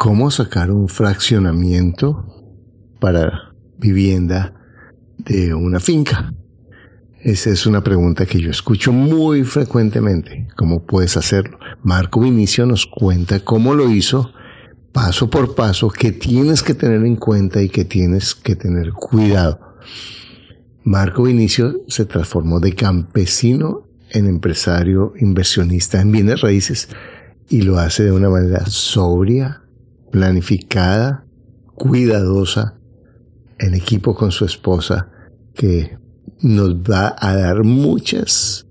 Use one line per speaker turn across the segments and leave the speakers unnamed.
cómo sacar un fraccionamiento para vivienda de una finca. Esa es una pregunta que yo escucho muy frecuentemente. ¿Cómo puedes hacerlo? Marco Vinicio nos cuenta cómo lo hizo paso por paso, que tienes que tener en cuenta y que tienes que tener cuidado. Marco Vinicio se transformó de campesino en empresario inversionista en bienes raíces y lo hace de una manera sobria, planificada, cuidadosa, en equipo con su esposa, que nos va a dar muchas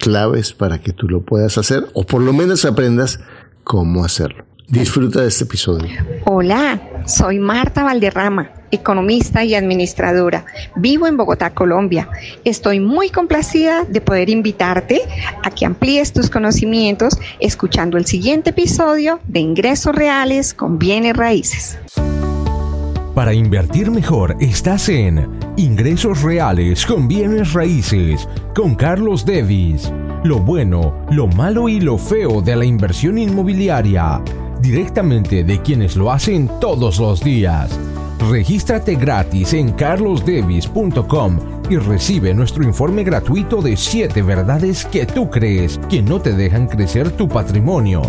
claves para que tú lo puedas hacer o por lo menos aprendas cómo hacerlo. Disfruta de este episodio.
Hola, soy Marta Valderrama, economista y administradora. Vivo en Bogotá, Colombia. Estoy muy complacida de poder invitarte a que amplíes tus conocimientos escuchando el siguiente episodio de Ingresos Reales con Bienes Raíces.
Para invertir mejor estás en Ingresos Reales con Bienes Raíces con Carlos Devis. Lo bueno, lo malo y lo feo de la inversión inmobiliaria. Directamente de quienes lo hacen todos los días. Regístrate gratis en carlosdevis.com y recibe nuestro informe gratuito de 7 verdades que tú crees que no te dejan crecer tu patrimonio.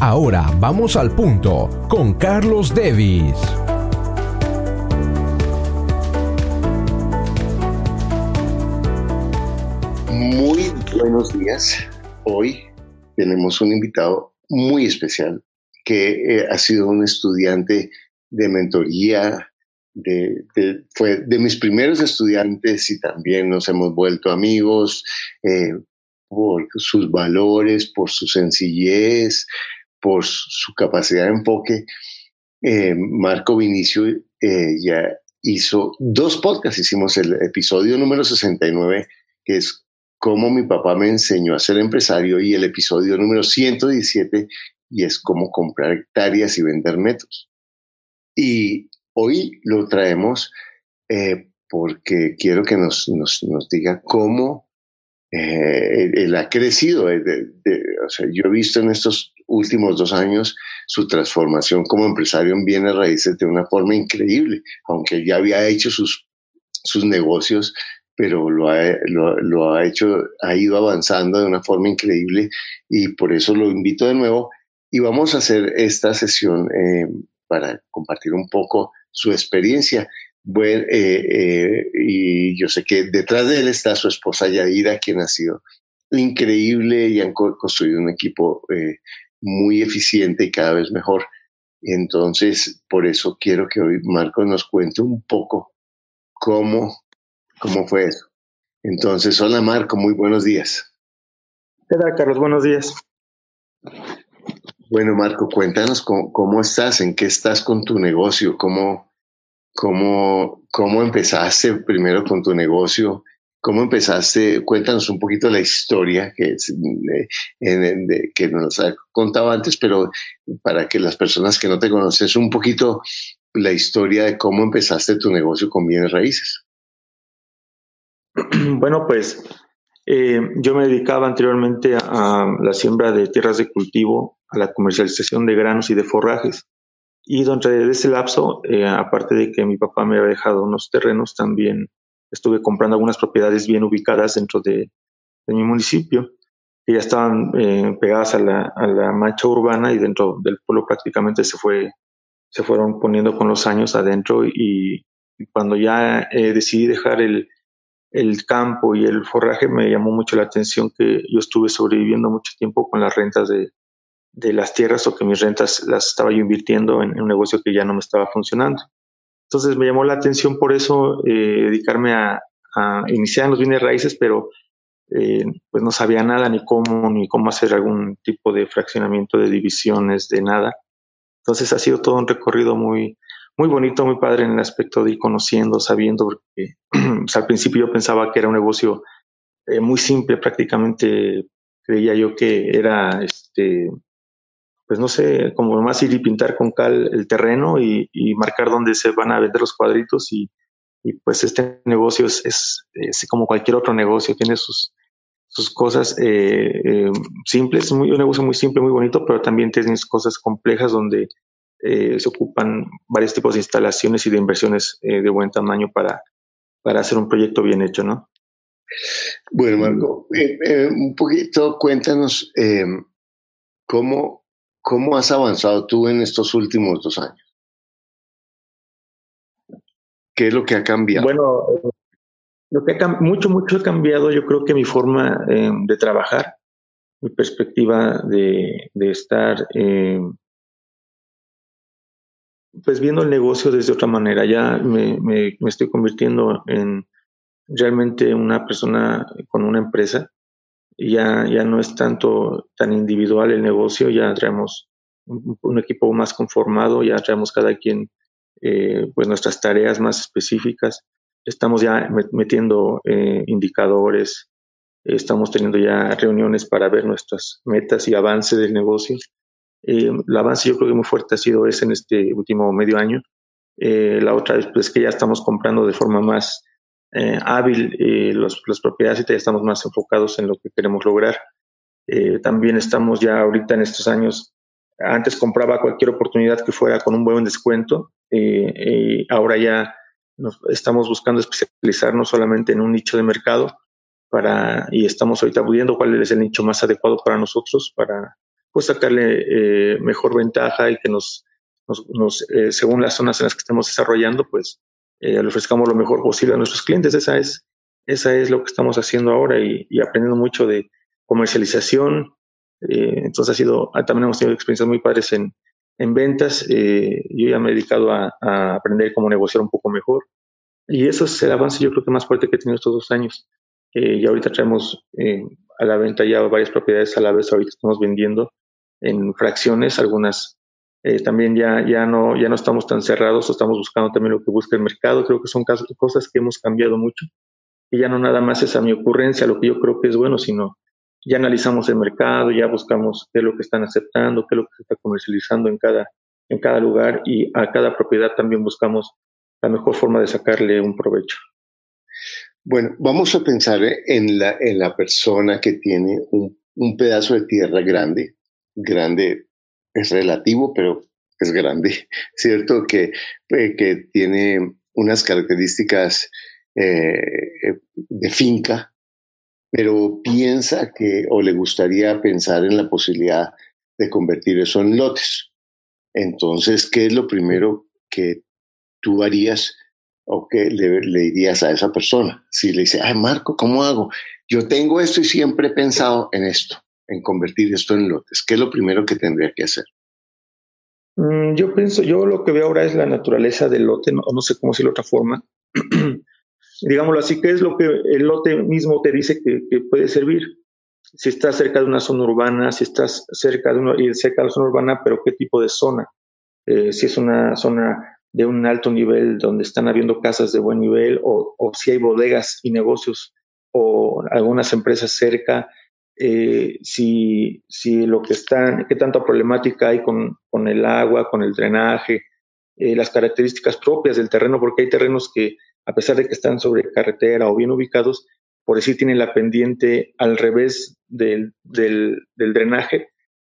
Ahora vamos al punto con Carlos Devis.
buenos días. Hoy tenemos un invitado muy especial que eh, ha sido un estudiante de mentoría, de, fue de mis primeros estudiantes y también nos hemos vuelto amigos eh, por sus valores, por su sencillez, por su capacidad de enfoque. Eh, Marco Vinicio ya hizo dos podcasts, hicimos el episodio número 69, que es cómo mi papá me enseñó a ser empresario y el episodio número 117 y es cómo comprar hectáreas y vender metros. Y hoy lo traemos eh, porque quiero que nos, nos, diga cómo eh, él ha crecido. o sea, yo he visto en estos últimos dos años su transformación como empresario en bienes raíces de una forma increíble, aunque ya había hecho sus, sus negocios pero lo ha, lo, ha hecho, ha ido avanzando de una forma increíble y por eso lo invito de nuevo y vamos a hacer esta sesión eh, para compartir un poco su experiencia. Bueno, eh, eh, y yo sé que detrás de él está su esposa Yadira, quien ha sido increíble y han construido un equipo muy eficiente y cada vez mejor. Entonces, por eso quiero que hoy Marco nos cuente un poco cómo ¿Cómo fue eso? Entonces, hola Marco, muy buenos días.
¿Qué tal, Carlos? Buenos días.
Bueno, Marco, cuéntanos cómo, estás, en qué estás con tu negocio, cómo, cómo, cómo empezaste primero con tu negocio, cómo empezaste, cuéntanos un poquito la historia que, que nos ha contado antes, pero para que las personas que no te conocen, un poquito la historia de cómo empezaste tu negocio con bienes raíces.
Bueno, pues eh, yo me dedicaba anteriormente a, la siembra de tierras de cultivo, a la comercialización de granos y de forrajes. Y de ese lapso, eh, aparte de que mi papá me había dejado unos terrenos, también estuve comprando algunas propiedades bien ubicadas dentro de, mi municipio, que ya estaban eh, pegadas a la, a mancha urbana y dentro del pueblo prácticamente se, fue, se fueron poniendo con los años adentro y cuando ya decidí dejar el, el campo y el forraje me llamó mucho la atención que yo estuve sobreviviendo mucho tiempo con las rentas de, las tierras o que mis rentas las estaba yo invirtiendo en, un negocio que ya no me estaba funcionando. Entonces me llamó la atención por eso eh, dedicarme a, iniciar los bienes raíces, pero eh, pues no sabía nada ni cómo, ni cómo hacer algún tipo de fraccionamiento de divisiones, de nada. Entonces ha sido todo un recorrido muy, muy bonito, muy padre en el aspecto de ir conociendo, sabiendo, porque al principio yo pensaba que era un negocio eh, muy simple, prácticamente creía yo que era, este, pues no sé, como más ir y pintar con cal el terreno y, marcar dónde se van a vender los cuadritos y, pues este negocio es, es, como cualquier otro negocio, tiene sus, sus cosas eh, eh, simples, muy, un negocio muy simple, muy bonito, pero también tiene cosas complejas donde se ocupan varios tipos de instalaciones y de inversiones de buen tamaño para, para hacer un proyecto bien hecho, ¿no?
Bueno, Marco, un poquito cuéntanos cómo, cómo has avanzado tú en estos últimos dos años. ¿Qué es lo que ha cambiado?
Bueno, lo que ha, mucho, mucho ha cambiado, yo creo que mi forma eh, de trabajar, mi perspectiva de, estar, eh, pues viendo el negocio desde otra manera. Ya me, me, estoy convirtiendo en realmente una persona con una empresa. Ya, ya no es tanto tan individual el negocio, ya traemos un, equipo más conformado, ya traemos cada quien eh, pues nuestras tareas más específicas. Estamos ya metiendo eh, indicadores, estamos teniendo ya reuniones para ver nuestras metas y avance del negocio. Eh, el avance yo creo que muy fuerte ha sido ese en este último medio año. la otra es pues, que ya estamos comprando de forma más hábil los, las propiedades y ya estamos más enfocados en lo que queremos lograr. también estamos ya ahorita en estos años antes compraba cualquier oportunidad que fuera con un buen descuento eh, ahora ya nos, estamos buscando especializarnos solamente en un nicho de mercado para y estamos ahorita viendo cuál es el nicho más adecuado para nosotros para pues sacarle eh, mejor ventaja y que nos, eh, según las zonas en las que estemos desarrollando pues le ofrezcamos lo mejor posible a nuestros clientes esa es esa es lo que estamos haciendo ahora y, aprendiendo mucho de comercialización eh, entonces ha sido, ah, también hemos tenido experiencias muy padres en, en ventas. Eh, yo ya me he dedicado a, aprender cómo negociar un poco mejor. Y eso es el avance yo creo que más fuerte que he tenido estos dos años. Eh, y ahorita traemos a la venta ya varias propiedades a la vez. Ahorita estamos vendiendo en fracciones, algunas también ya, ya, no, ya no estamos tan cerrados, estamos buscando también lo que busca el mercado. Creo que son cosas que hemos cambiado mucho. Y ya no nada más es a mi ocurrencia lo que yo creo que es bueno, sino ya analizamos el mercado, ya buscamos qué es lo que están aceptando, qué es lo que se está comercializando en cada, en cada lugar y a cada propiedad también buscamos la mejor forma de sacarle un provecho.
Bueno, vamos a pensar en la, en la persona que tiene un, un pedazo de tierra grande. Grande es relativo, pero es grande, ¿cierto? Que, eh, que tiene unas características eh, de finca, pero piensa que o le gustaría pensar en la posibilidad de convertir eso en lotes. Entonces, ¿qué es lo primero que tú harías o que le, dirías a esa persona? Si le dice, ay Marco, ¿cómo hago? Yo tengo esto y siempre he pensado en esto, en convertir esto en lotes. ¿Qué es lo primero que tendría que hacer?
Mm, yo pienso, yo lo que veo ahora es la naturaleza del lote, no, no sé cómo decirlo de otra forma. digámoslo así, ¿qué es lo que el lote mismo te dice que, puede servir? Si estás cerca de una zona urbana, si estás cerca de, una, cerca de la zona urbana, pero qué tipo de zona. Eh, si es una zona de un alto nivel donde están habiendo casas de buen nivel o, si hay bodegas y negocios o algunas empresas cerca, eh, si, si lo que están, qué tanta problemática hay con, con el agua, con el drenaje, eh, las características propias del terreno, porque hay terrenos que a pesar de que están sobre carretera o bien ubicados, por decir, tienen la pendiente al revés del, del, drenaje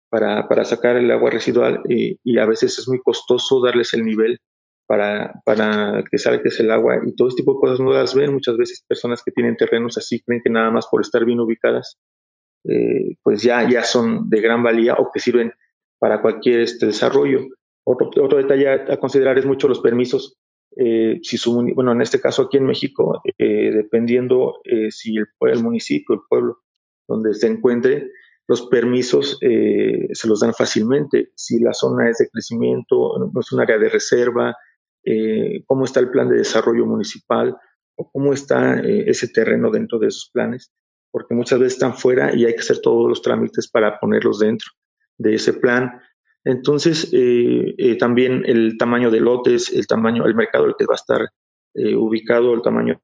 para, para, sacar el agua residual y, y, a veces es muy costoso darles el nivel para, para que salga el agua y todo este tipo de cosas no las ven muchas veces personas que tienen terrenos así creen que nada más por estar bien ubicadas eh, pues ya, ya son de gran valía o que sirven para cualquier este desarrollo. Otro, otro detalle a considerar es mucho los permisos eh, si su, bueno, en este caso aquí en México, eh, dependiendo eh, si el, el, municipio, el pueblo donde se encuentre, los permisos se los dan fácilmente. Si la zona es de crecimiento, no es un área de reserva, cómo está el plan de desarrollo municipal o cómo está ese terreno dentro de esos planes, porque muchas veces están fuera y hay que hacer todos los trámites para ponerlos dentro de ese plan entonces, eh, eh, también el tamaño de lotes, el tamaño, el mercado el que va a estar eh, ubicado, el tamaño,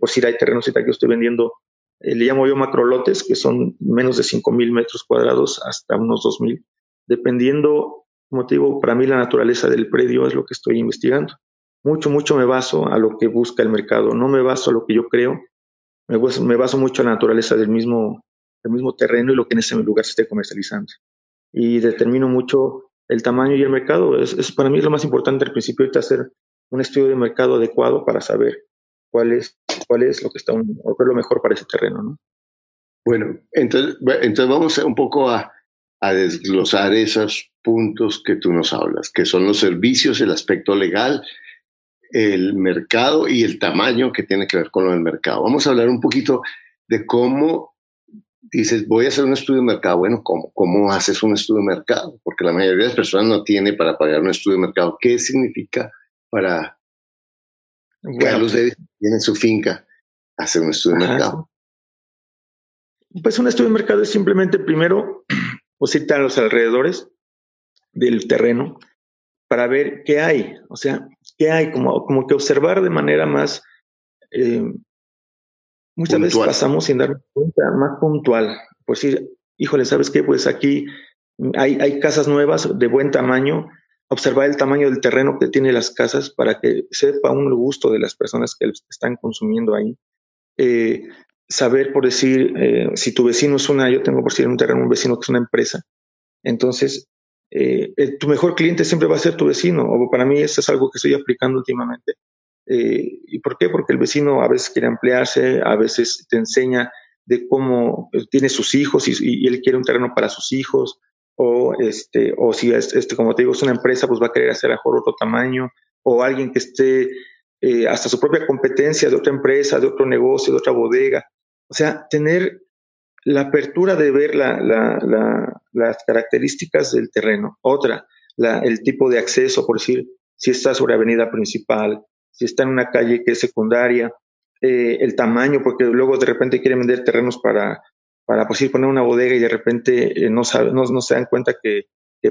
por si hay terrenos que yo estoy vendiendo, le llamo yo macrolotes, que son menos de 5.000 metros cuadrados hasta unos 2.000, dependiendo, como te digo, para mí la naturaleza del predio es lo que estoy investigando. Mucho, mucho me baso a lo que busca el mercado, no me baso a lo que yo creo, me baso, mucho a la naturaleza del mismo, del mismo terreno y lo que en ese lugar se esté comercializando y determino mucho el tamaño y el mercado. Es, para mí lo más importante al principio ahorita hacer un estudio de mercado adecuado para saber cuál es, cuál es lo que está un, o es lo mejor para ese terreno, ¿no?
Bueno, entonces, entonces vamos un poco a, a desglosar esos puntos que tú nos hablas, que son los servicios, el aspecto legal, el mercado y el tamaño que tiene que ver con lo del mercado. Vamos a hablar un poquito de cómo dices, voy a hacer un estudio de mercado. Bueno, ¿cómo, cómo haces un estudio de mercado? Porque la mayoría de las personas no tiene para pagar un estudio de mercado. ¿Qué significa para Carlos David tiene su finca hacer un estudio de mercado?
Pues un estudio de mercado es simplemente primero o citar los alrededores del terreno para ver qué hay, o sea, qué hay, como, como que observar de manera más, eh, muchas veces pasamos sin dar cuenta, más puntual, pues decir, híjole, ¿sabes qué? Pues aquí hay, hay casas nuevas de buen tamaño, observar el tamaño del terreno que tiene las casas para que sepa un gusto de las personas que están consumiendo ahí. Eh, saber, por decir, eh, si tu vecino es una, yo tengo por decir un terreno, un vecino que es una empresa, entonces eh, tu mejor cliente siempre va a ser tu vecino, o para mí eso es algo que estoy aplicando últimamente. Eh, ¿Y por qué? Porque el vecino a veces quiere ampliarse, a veces te enseña de cómo tiene sus hijos y, él quiere un terreno para sus hijos, o, este, o si, este, como te digo, es una empresa, pues va a querer hacer mejor otro tamaño, o alguien que esté hasta su propia competencia de otra empresa, de otro negocio, de otra bodega, o sea, tener la apertura de ver las características del terreno. Otra, el tipo de acceso, por decir, si está sobre avenida principal, si está en una calle que es secundaria, eh, el tamaño, porque luego de repente quieren vender terrenos para, para pues, poner una bodega y de repente eh, no, no, se dan cuenta que,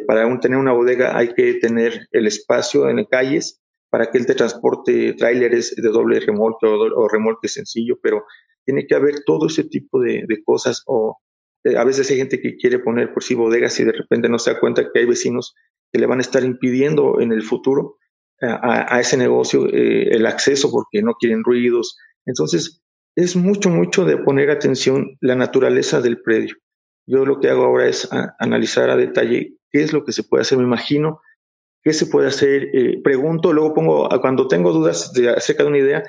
para tener una bodega hay que tener el espacio en calles para que él te transporte tráileres de doble remolque o remolque sencillo, pero tiene que haber todo ese tipo de, cosas o eh, a veces hay gente que quiere poner por sí bodegas y de repente no se da cuenta que hay vecinos que le van a estar impidiendo en el futuro a, ese negocio eh, el acceso porque no quieren ruidos. Entonces, es mucho, mucho de poner atención la naturaleza del predio. Yo lo que hago ahora es analizar a detalle qué es lo que se puede hacer. Me imagino qué se puede hacer. Eh, pregunto, luego pongo, cuando tengo dudas de, acerca de una idea,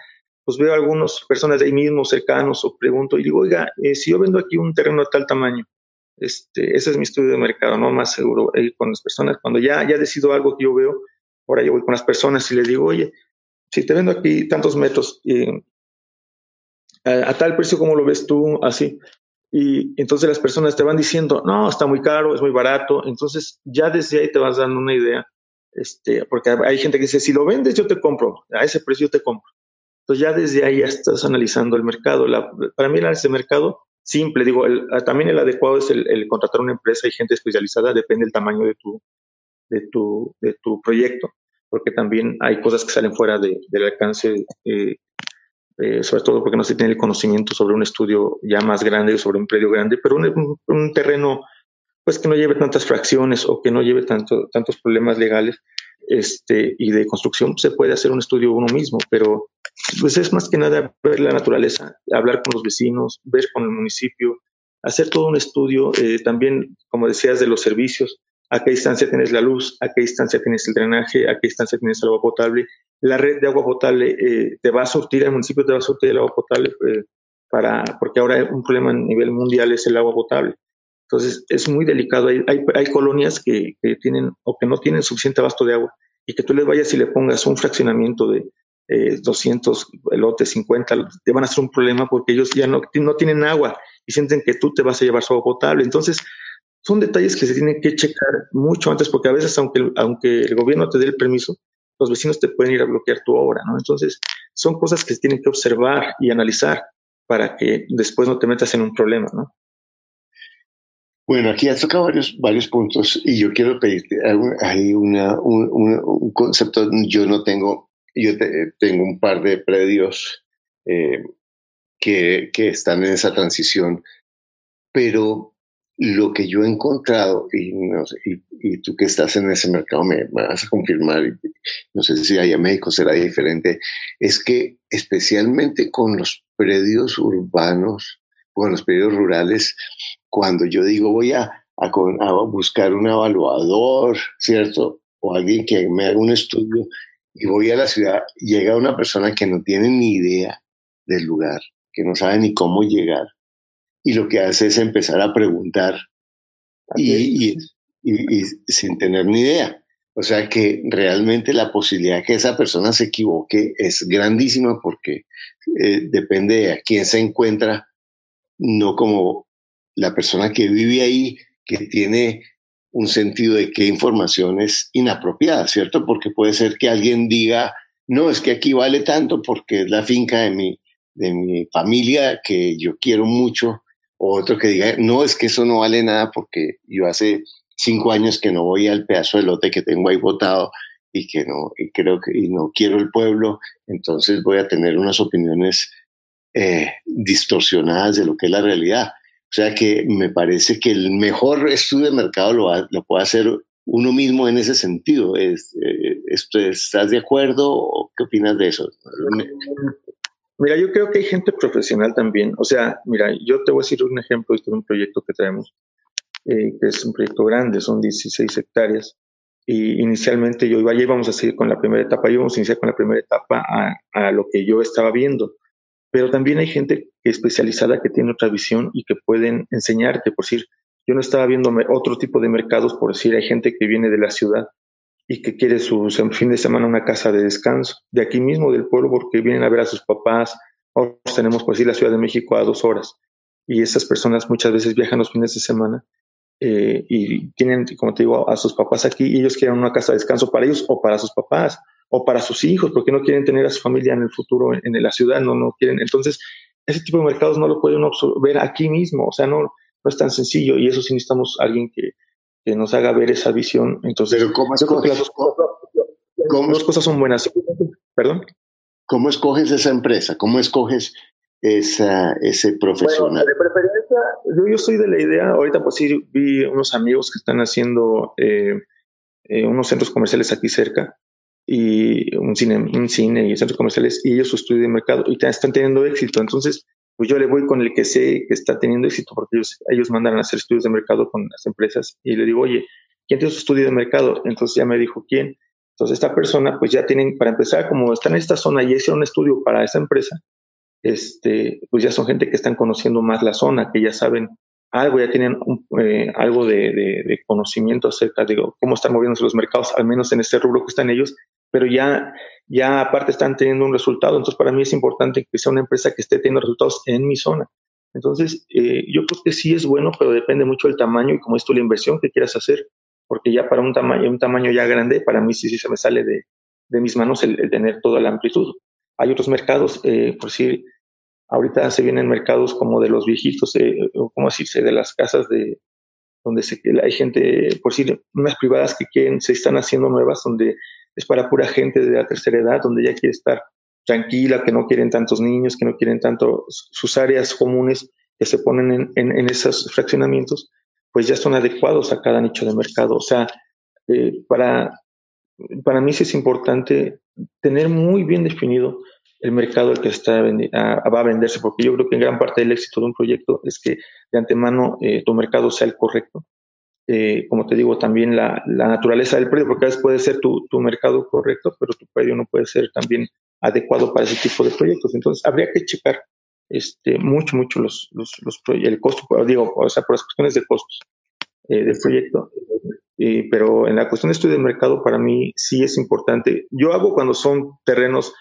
pues veo a algunas personas de ahí mismo cercanos o pregunto y digo, oiga, eh, si yo vendo aquí un terreno de tal tamaño, este, ese es mi estudio de mercado, ¿no? Más seguro, ir con las personas, cuando ya, ya decido algo que yo veo, ahora yo voy con las personas y les digo, oye, si te vendo aquí tantos metros, eh, a, tal precio como lo ves tú, así, y entonces las personas te van diciendo, no, está muy caro, es muy barato, entonces ya desde ahí te vas dando una idea, este, porque hay gente que dice, si lo vendes yo te compro, a ese precio te compro. Entonces ya desde ahí ya estás analizando el mercado. para mí el análisis de mercado simple, digo, también el adecuado es el, contratar una empresa y gente especializada, depende del tamaño de tu, de tu, de tu proyecto, porque también hay cosas que salen fuera del alcance, eh, eh, sobre todo porque no se tiene el conocimiento sobre un estudio ya más grande sobre un predio grande, pero un, terreno pues que no lleve tantas fracciones o que no lleve tanto, tantos problemas legales este, y de construcción, se puede hacer un estudio uno mismo, pero pues es más que nada ver la naturaleza, hablar con los vecinos, ver con el municipio, hacer todo un estudio, eh, también, como decías, de los servicios, a qué distancia tienes la luz, a qué distancia tienes el drenaje, a qué distancia tienes el agua potable. La red de agua potable eh, te va a surtir, el municipio te va a surtir el agua potable, eh, para, porque ahora un problema a nivel mundial es el agua potable. Entonces es muy delicado. Hay, hay, colonias que, tienen o que no tienen suficiente abasto de agua y que tú les vayas y le pongas un fraccionamiento de, 200 eh, lotes, 50, te van a hacer un problema porque ellos ya no, no tienen agua y sienten que tú te vas a llevar su agua potable. Entonces, son detalles que se tienen que checar mucho antes porque a veces, aunque, aunque el gobierno te dé el permiso, los vecinos te pueden ir a bloquear tu obra, ¿no? Entonces, son cosas que se tienen que observar y analizar para que después no te metas en un problema, ¿no?
Bueno, aquí has tocado varios, varios puntos y yo quiero pedirte, hay una, un, un, concepto, yo no tengo yo tengo un par de predios eh, que, que, están en esa transición, pero lo que yo he encontrado, y, no sé, y, tú que estás en ese mercado me, vas a confirmar, no sé si allá en México será diferente, es que especialmente con los predios urbanos, con los predios rurales, cuando yo digo voy a a, buscar un evaluador, ¿cierto? O alguien que me haga un estudio y voy a la ciudad, llega una persona que no tiene ni idea del lugar, que no sabe ni cómo llegar, y lo que hace es empezar a preguntar y, sin tener ni idea. O sea que realmente la posibilidad que esa persona se equivoque es grandísima porque eh, depende de a quién se encuentra, no como la persona que vive ahí, que tiene un sentido de qué información es inapropiada, ¿cierto? Porque puede ser que alguien diga, no, es que aquí vale tanto porque es la finca de mi, de mi familia que yo quiero mucho, o otro que diga, no, es que eso no vale nada porque yo hace cinco años que no voy al pedazo de lote que tengo ahí botado y que no, y creo que y no quiero el pueblo, entonces voy a tener unas opiniones eh, distorsionadas de lo que es la realidad. O sea que me parece que el mejor estudio de mercado lo, lo puede hacer uno mismo en ese sentido. Eh, ¿Estás de acuerdo o qué opinas de eso?
Mira, yo creo que hay gente profesional también. O sea, mira, yo te voy a decir un ejemplo de un proyecto que traemos, eh, que es un proyecto grande, son 16 hectáreas. Y inicialmente yo iba, ya íbamos a seguir con la primera etapa, íbamos a iniciar con la primera etapa a lo que yo estaba viendo pero también hay gente especializada que tiene otra visión y que pueden enseñarte, por decir, yo no estaba viendo otro tipo de mercados, por decir, hay gente que viene de la ciudad y que quiere su fin de semana una casa de descanso, de aquí mismo del pueblo, porque vienen a ver a sus papás, Ahora tenemos, por decir, la Ciudad de México a dos horas, y esas personas muchas veces viajan los fines de semana eh, y tienen, como te digo, a sus papás aquí y ellos quieren una casa de descanso para ellos o para sus papás o para sus hijos, porque no quieren tener a su familia en el futuro en, la ciudad, no, no quieren. Entonces, ese tipo de mercados no lo pueden ver aquí mismo, o sea, no, no es tan sencillo y eso sí necesitamos alguien que, que nos haga ver esa visión. Entonces,
Pero ¿cómo yo creo que las dos,
cosas son buenas. Perdón.
¿Cómo escoges esa empresa? ¿Cómo escoges esa, ese profesional?
Bueno, de preferencia, yo, yo soy de la idea, ahorita pues sí vi unos amigos que están haciendo eh, eh, unos centros comerciales aquí cerca y un cine, un cine y centros comerciales y ellos su estudio de mercado y están teniendo éxito. Entonces, pues yo le voy con el que sé que está teniendo éxito porque ellos, ellos mandan a hacer estudios de mercado con las empresas y le digo, oye, ¿quién tiene su estudio de mercado? Entonces ya me dijo, ¿quién? Entonces esta persona, pues ya tienen, para empezar, como están en esta zona y hicieron un estudio para esa empresa, este, pues ya son gente que están conociendo más la zona, que ya saben algo, ya tienen eh, algo de, conocimiento acerca de cómo están moviéndose los mercados, al menos en este rubro que están ellos, pero ya, ya aparte están teniendo un resultado. Entonces, para mí es importante que sea una empresa que esté teniendo resultados en mi zona. Entonces, eh, yo creo que sí es bueno, pero depende mucho del tamaño y como es tu la inversión que quieras hacer, porque ya para un tamaño, un tamaño ya grande, para mí sí, sí se me sale de, de mis manos el, tener toda la amplitud. Hay otros mercados, eh, por decir, Ahorita se vienen mercados como de los viejitos, eh, como decirse, de las casas de donde se, hay gente, por decir, unas privadas que quieren, se están haciendo nuevas, donde es para pura gente de la tercera edad, donde ya quiere estar tranquila, que no quieren tantos niños, que no quieren tanto sus áreas comunes que se ponen en, en, esos fraccionamientos, pues ya son adecuados a cada nicho de mercado. O sea, eh, para, para mí sí es importante tener muy bien definido el mercado al que está va a venderse, porque yo creo que gran parte del éxito de un proyecto es que de antemano eh, tu mercado sea el correcto. Eh, como te digo, también la, naturaleza del predio, porque a veces puede ser tu, mercado correcto, pero tu predio no puede ser también adecuado para ese tipo de proyectos. Entonces, habría que checar este, mucho, mucho los, los, los el costo, digo, o sea, por las cuestiones de costos eh, del proyecto. pero en la cuestión de estudio del mercado, para mí sí es importante. Yo hago cuando son terrenos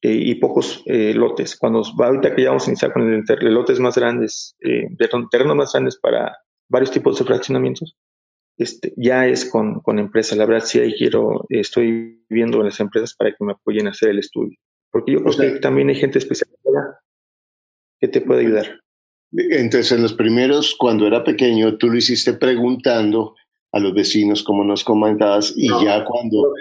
eh, y pocos eh, lotes. Cuando ahorita que ya vamos a iniciar con el, lotes más grandes, eh, terrenos más grandes para varios tipos de fraccionamientos, este, ya es con, con empresas. La verdad, sí ahí quiero, estoy viendo las empresas para que me apoyen a hacer el estudio. Porque yo creo que también hay gente especializada que te puede ayudar.
Entonces, en los primeros, cuando era pequeño, tú lo hiciste preguntando a los vecinos, como nos comentabas, y ya cuando...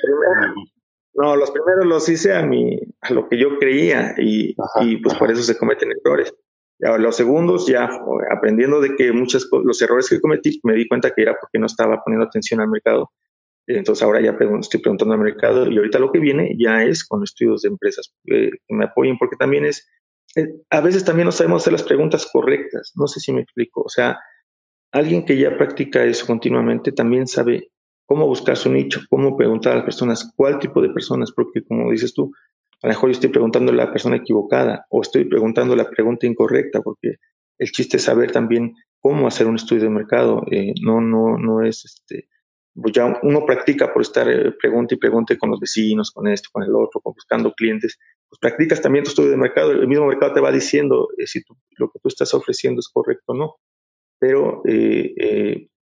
No, los primeros los hice a mi, a lo que yo creía y, y pues por eso se cometen errores. Los segundos ya aprendiendo de que muchos los errores que cometí me di cuenta que era porque no estaba poniendo atención al mercado. Entonces ahora ya estoy preguntando al mercado y ahorita lo que viene ya es con estudios de empresas eh, que me apoyen porque también es, eh, a veces también no sabemos hacer las preguntas correctas. No sé si me explico. O sea, alguien que ya practica eso continuamente también sabe cómo buscar su nicho, cómo preguntar a las personas, cuál tipo de personas, porque como dices tú, a lo mejor yo estoy preguntando a la persona equivocada o estoy preguntando la pregunta incorrecta, porque el chiste es saber también cómo hacer un estudio de mercado. Eh, no, no, no es este, pues ya uno practica por estar eh, pregunta y pregunte con los vecinos, con esto, con el otro, buscando clientes. Pues practicas también tu estudio de mercado. El mismo mercado te va diciendo eh, si lo que tú estás ofreciendo es correcto o no. Pero,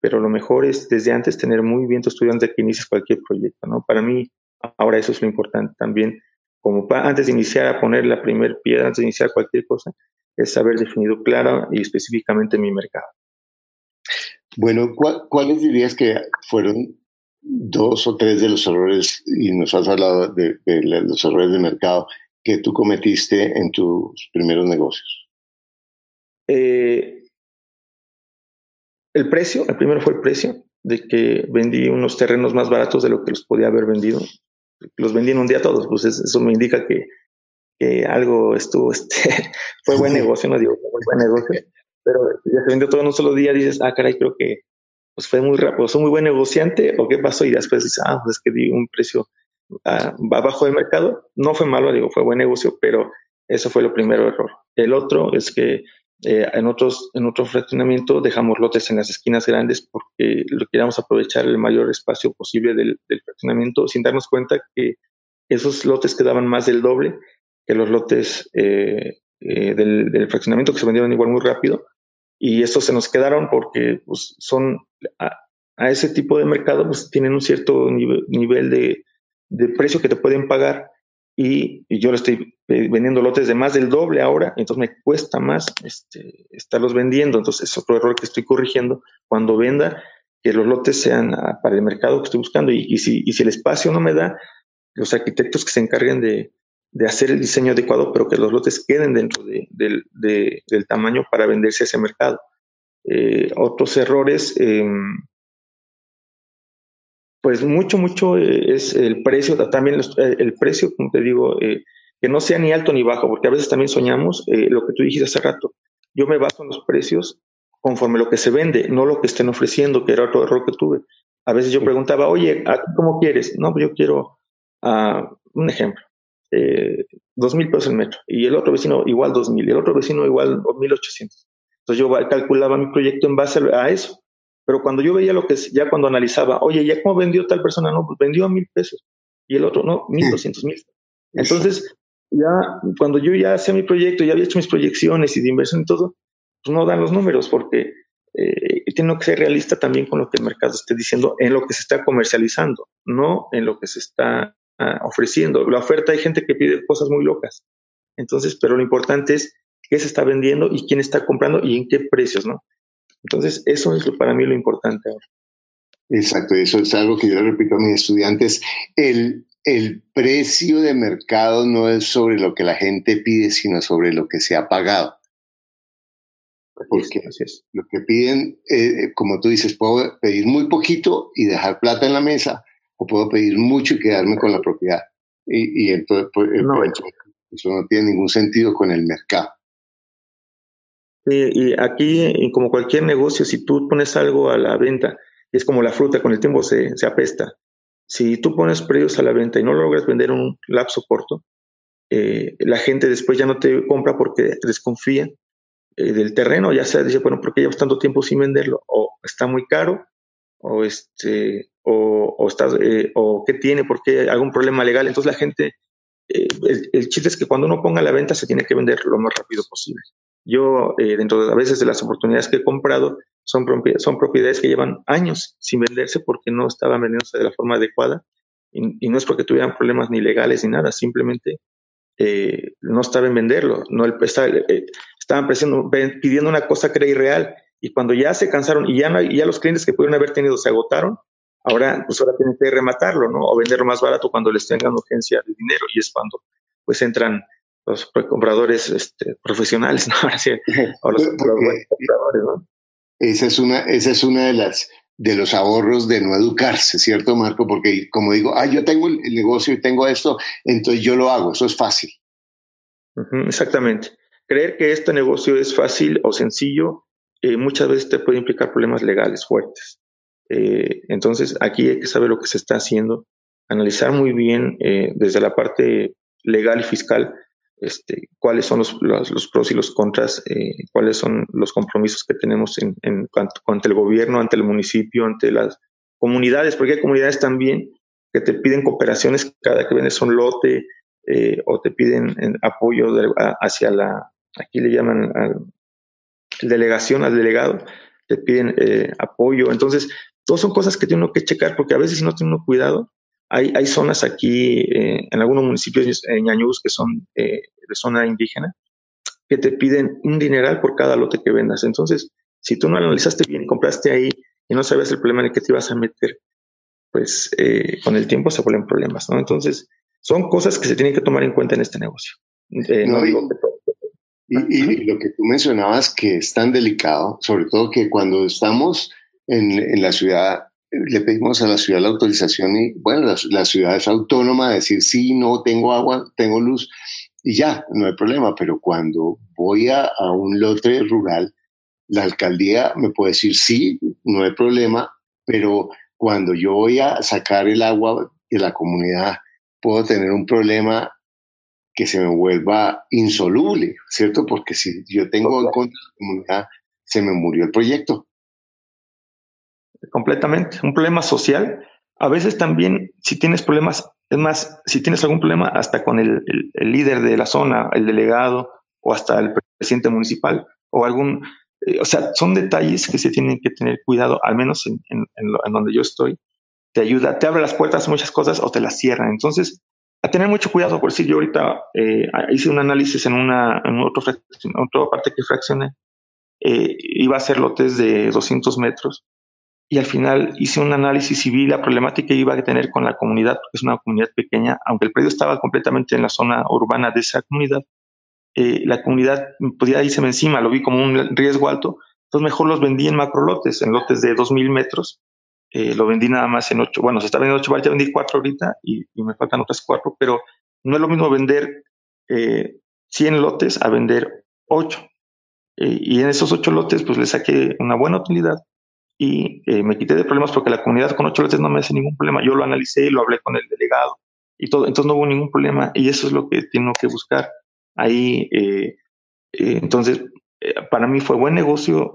pero lo mejor es desde antes tener muy bien tu estudio antes de que inicies cualquier proyecto. ¿no? Para mí, ahora eso es lo importante también. Como antes de iniciar a poner la primera piedra, antes de iniciar cualquier cosa, es haber definido clara y específicamente mi mercado.
Bueno, ¿cuáles dirías que fueron dos o tres de los errores, y nos has hablado de, los errores de mercado, que tú cometiste en tus primeros negocios?
Eh, el precio, el primero fue el precio, de que vendí unos terrenos más baratos de lo que los podía haber vendido. Los vendí en un día todos, pues eso me indica que que algo estuvo, este, fue buen negocio, no digo, fue buen negocio, pero ya se vendió todo en un solo día, dices, ah, caray, creo que pues fue muy rápido, soy muy buen negociante, o qué pasó, y después dices, ah, pues es que di un precio ah, abajo del mercado, no fue malo, digo, fue buen negocio, pero eso fue lo primero error. El otro es que eh, en otros en otro fraccionamiento dejamos lotes en las esquinas grandes porque lo queríamos aprovechar el mayor espacio posible del, fraccionamiento sin darnos cuenta que esos lotes quedaban más del doble que los lotes eh, eh, del, fraccionamiento que se vendieron igual muy rápido. Y estos se nos quedaron porque pues, son a, ese tipo de mercado pues tienen un cierto nivel, de, precio que te pueden pagar y, yo le estoy vendiendo lotes de más del doble ahora, entonces me cuesta más este, estarlos vendiendo, entonces es otro error que estoy corrigiendo cuando venda, que los lotes sean ah, para el mercado que estoy buscando y, si, el espacio no me da, los arquitectos que se encarguen de, de hacer el diseño adecuado, pero que los lotes queden dentro del tamaño para venderse a ese mercado. Eh, otros errores, em, pues mucho, mucho eh, es el precio, también eh, el precio, como te digo, que no sea ni alto ni bajo, porque a veces también soñamos lo que tú dijiste hace rato. Yo me baso en los precios conforme lo que se vende, no lo que estén ofreciendo, que era otro error que tuve. A veces yo preguntaba, oye, ¿cómo quieres? No, pues yo quiero, uh, un ejemplo, eh, dos mil pesos el metro y el otro vecino igual dos mil y el otro vecino igual mil ochocientos. Entonces yo calculaba mi proyecto en base a eso. Pero cuando yo veía lo que ya cuando analizaba, oye, ¿ya cómo vendió tal persona? No, pues vendió a mil pesos y el otro no, mil doscientos mil. Entonces, ya cuando yo ya hacía mi proyecto, ya había hecho mis proyecciones y de inversión y todo, pues no dan los números porque eh, tiene que ser realista también con lo que el mercado esté diciendo en lo que se está comercializando, no en lo que se está ofreciendo. La oferta hay gente que pide cosas muy locas. Entonces, pero lo importante es qué se está vendiendo y quién está comprando y en qué precios, ¿no? Entonces, eso es para mí lo importante ahora.
Exacto, eso es algo que yo le repito a mis estudiantes. El, el precio de mercado no es sobre lo que la gente pide, sino sobre lo que se ha pagado. Porque lo que piden, eh, como tú dices, puedo pedir muy poquito y dejar plata en la mesa, o puedo pedir mucho y quedarme con la propiedad. Y, entonces, pues, eh, no. Pues, eso no tiene ningún sentido con el mercado.
Y aquí, como cualquier negocio, si tú pones algo a la venta, es como la fruta, con el tiempo se, se apesta. Si tú pones precios a la venta y no logras vender en un lapso corto, eh, la gente después ya no te compra porque desconfía eh, del terreno, ya sea, dice, bueno, ¿por qué llevas tanto tiempo sin venderlo? O está muy caro, o este, o, o, está, eh, o qué tiene, por qué algún problema legal. Entonces la gente, eh, el, chiste es que cuando uno ponga la venta se tiene que vender lo más rápido posible. Yo, eh, dentro de a veces de las oportunidades que he comprado, son, son propiedades que llevan años sin venderse porque no estaban vendiéndose de la forma adecuada y, no es porque tuvieran problemas ni legales ni nada, simplemente no estaban venderlo. No, el, estaban pidiendo una cosa que era irreal y cuando ya se cansaron y ya, no ya los clientes que pudieron haber tenido se agotaron, ahora pues ahora tienen que rematarlo, ¿no? O venderlo más barato cuando les tengan urgencia de dinero y es cuando pues entran los compradores este, profesionales, ¿no? o los compradores,
¿no? Esa es una, esa es una de las de los ahorros de no educarse, ¿cierto, Marco? Porque como digo, ah, yo tengo el negocio y tengo esto, entonces yo lo hago, eso es fácil.
exactamente. Creer que este negocio es fácil o sencillo eh, muchas veces te puede implicar problemas legales fuertes. Eh, entonces, aquí hay que saber lo que se está haciendo, analizar muy bien eh, desde la parte legal y fiscal este, cuáles son los, pros y los contras, cuáles son los compromisos que tenemos ante el gobierno, ante el municipio, ante las comunidades, porque hay comunidades también que te piden cooperaciones cada que vendes un lote o te piden apoyo hacia la, aquí le llaman delegación al delegado, te piden eh, apoyo. Entonces, todas son cosas que tiene uno que checar porque a veces si no tiene uno cuidado, hay, hay zonas aquí eh, en algunos municipios en Ñañús que son eh, de zona indígena que te piden un dineral por cada lote que vendas. Entonces, si tú no analizaste bien y compraste ahí y no sabes el problema en el que te ibas a meter, pues con el tiempo se vuelven problemas, ¿no? Entonces, son cosas que se tienen que tomar en cuenta en este negocio. no, digo que todo,
y, lo que tú mencionabas que es tan delicado, sobre todo que cuando estamos en, en la ciudad, le pedimos a la ciudad la autorización y bueno, la, ciudad es autónoma de decir sí, no, tengo agua, tengo luz y ya, no hay problema, pero cuando voy a, a un lote rural, la alcaldía me puede decir sí, no hay problema, pero cuando yo voy a sacar el agua de la comunidad, puedo tener un problema que se me vuelva insoluble, ¿cierto? Porque si yo tengo en contra de la comunidad, se me murió el proyecto.
Completamente. Un problema social. A veces también, si tienes problemas, es más, si tienes algún problema hasta con el, líder de la zona, el delegado o hasta el presidente municipal o algún, eh, o sea, son detalles que se tienen que tener cuidado, al menos en, en donde yo estoy. Te ayuda, te abre las puertas muchas cosas o te las cierra. Entonces, a tener mucho cuidado, por si yo ahorita eh, hice un análisis en una en otro, otra parte que fraccioné, eh, iba a hacer lotes de 200 metros y al final hice un análisis y vi la problemática que iba a tener con la comunidad, porque es una comunidad pequeña, aunque el predio estaba completamente en la zona urbana de esa comunidad, eh, la comunidad podía irse encima, lo vi como un riesgo alto, entonces mejor los vendí en macro lotes, en lotes de 2.000 metros, eh, lo vendí nada más en ocho. Bueno, se está vendiendo ocho ya vendí cuatro ahorita y, me faltan otras cuatro, pero no es lo mismo vender eh, 100 lotes a vender ocho. Eh, y en esos ocho lotes, pues le saqué una buena utilidad y eh, me quité de problemas porque la comunidad con ocho lotes no me hace ningún problema. Yo lo analicé y lo hablé con el delegado y todo, entonces no hubo ningún problema y eso es lo que tengo que buscar ahí. entonces, para mí fue buen negocio,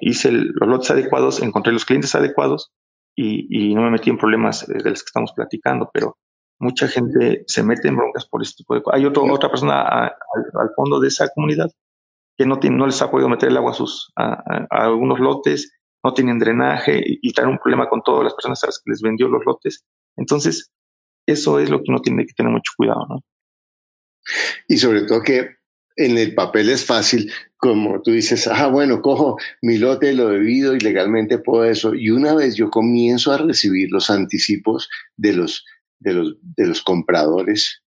hice los lotes adecuados, encontré los clientes adecuados y, no me metí en problemas de los que estamos platicando, pero mucha gente se mete en broncas por este tipo de cosas. Hay otro, otra persona al fondo de esa comunidad que no, tiene, no les ha podido meter el agua a, sus, a, algunos lotes, no tienen drenaje y, y un problema con todas las personas a las que les vendió los lotes. Entonces, eso es lo que uno tiene que tener mucho cuidado, ¿no?
Y sobre todo que en el papel es fácil, como tú dices, ah, bueno, cojo mi lote, lo debido y legalmente puedo eso. Y una vez yo comienzo a recibir los anticipos de los, de los, de los compradores,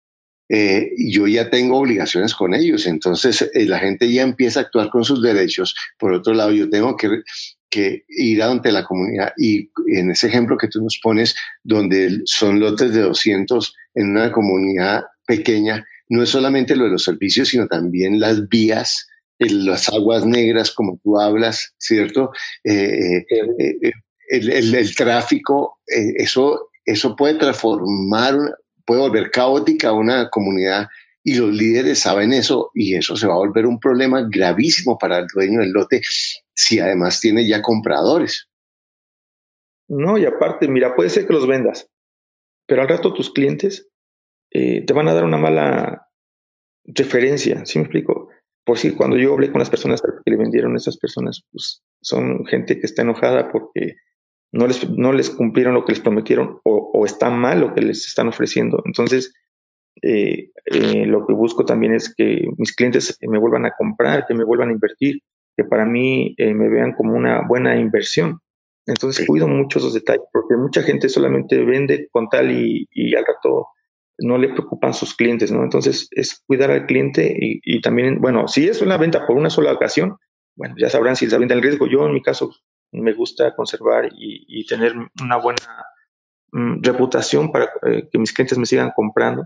eh, yo ya tengo obligaciones con ellos. Entonces eh, la gente ya empieza a actuar con sus derechos. Por otro lado, yo tengo que, que ir ante la comunidad. Y en ese ejemplo que tú nos pones, donde son lotes de 200 en una comunidad pequeña, no es solamente lo de los servicios, sino también las vías, las aguas negras, como tú hablas, ¿cierto? Eh, eh, eh, el, tráfico, eso, eso puede transformar, puede volver caótica una comunidad y los líderes saben eso y eso se va a volver un problema gravísimo para el dueño del lote si además tiene ya compradores.
No, y aparte, mira, puede ser que los vendas, pero al rato tus clientes eh, te van a dar una mala referencia, ¿sí me explico? Por si cuando yo hablé con las personas que le vendieron esas personas, pues son gente que está enojada porque no les, no les cumplieron lo que les prometieron o, está mal lo que les están ofreciendo. Entonces, eh, eh, lo que busco también es que mis clientes me vuelvan a comprar, que me vuelvan a invertir, que para mí me vean como una buena inversión. Entonces cuido mucho esos detalles, porque mucha gente solamente vende con tal y, y al rato no le preocupan sus clientes, ¿no? Entonces es cuidar al cliente y, también, bueno, si es una venta por una sola ocasión, bueno, ya sabrán si es la venta el riesgo. Yo en mi caso me gusta conservar y, tener una buena mm, reputación para eh, que mis clientes me sigan comprando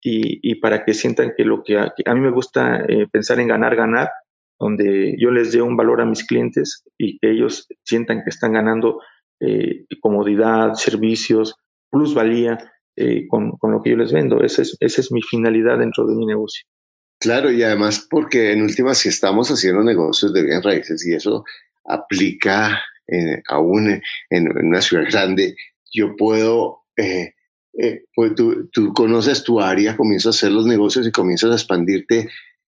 y, para que sientan que lo que a, mí me gusta eh, pensar en ganar, ganar, donde yo les dé un valor a mis clientes y que ellos sientan que están ganando eh, comodidad, servicios, plusvalía eh, con, con, lo que yo les vendo. Esa es, esa es mi finalidad dentro de mi negocio.
Claro, y además porque en última si estamos haciendo negocios de bien raíces y eso aplica eh, aún en, una ciudad grande, yo puedo, eh, eh, pues tú, tú, conoces tu área, comienzas a hacer los negocios y comienzas a expandirte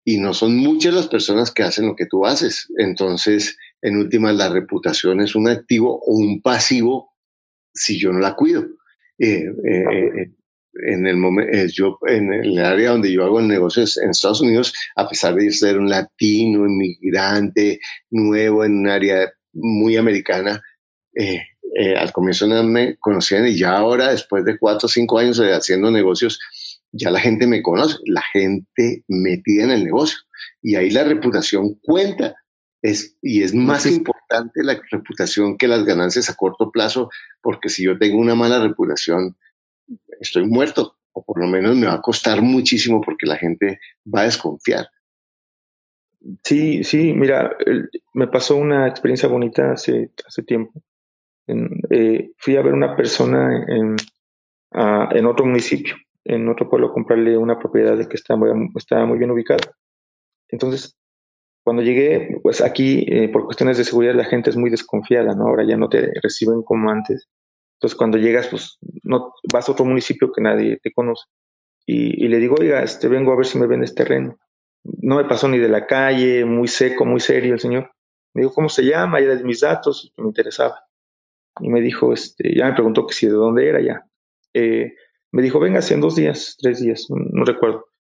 y no son muchas las personas que hacen lo que tú haces. Entonces, en última, la reputación es un activo o un pasivo si yo no la cuido. en el momento, yo en el área donde yo hago negocios en Estados Unidos, a pesar de ser un latino, inmigrante, nuevo en un área muy americana. Eh, eh, al comienzo no me conocían y ya ahora, después de cuatro o cinco años haciendo negocios, ya la gente me conoce, la gente metida en el negocio. Y ahí la reputación cuenta. Es, y es más importante la reputación que las ganancias a corto plazo, porque si yo tengo una mala reputación, estoy muerto, o por lo menos me va a costar muchísimo porque la gente va a desconfiar.
Sí, sí, mira, me pasó una experiencia bonita hace, hace tiempo. Eh, fui a ver una persona en, en otro municipio, en otro pueblo, comprarle una propiedad que estaba muy, bien ubicada. Entonces, cuando llegué, pues aquí, eh, por cuestiones de seguridad, la gente es muy desconfiada, ¿no? Ahora ya no te reciben como antes. Entonces, cuando llegas, pues no vas a otro municipio que nadie te conoce. Y, le digo, oiga, este, vengo a ver si me vendes terreno no me pasó ni de la calle, muy seco, muy serio el señor. Me dijo, ¿cómo se llama? Ya de mis datos, me interesaba. Y me dijo, este, ya me preguntó que si de dónde era ya. Eh, me dijo, venga, en dos días, tres días, no, recuerdo.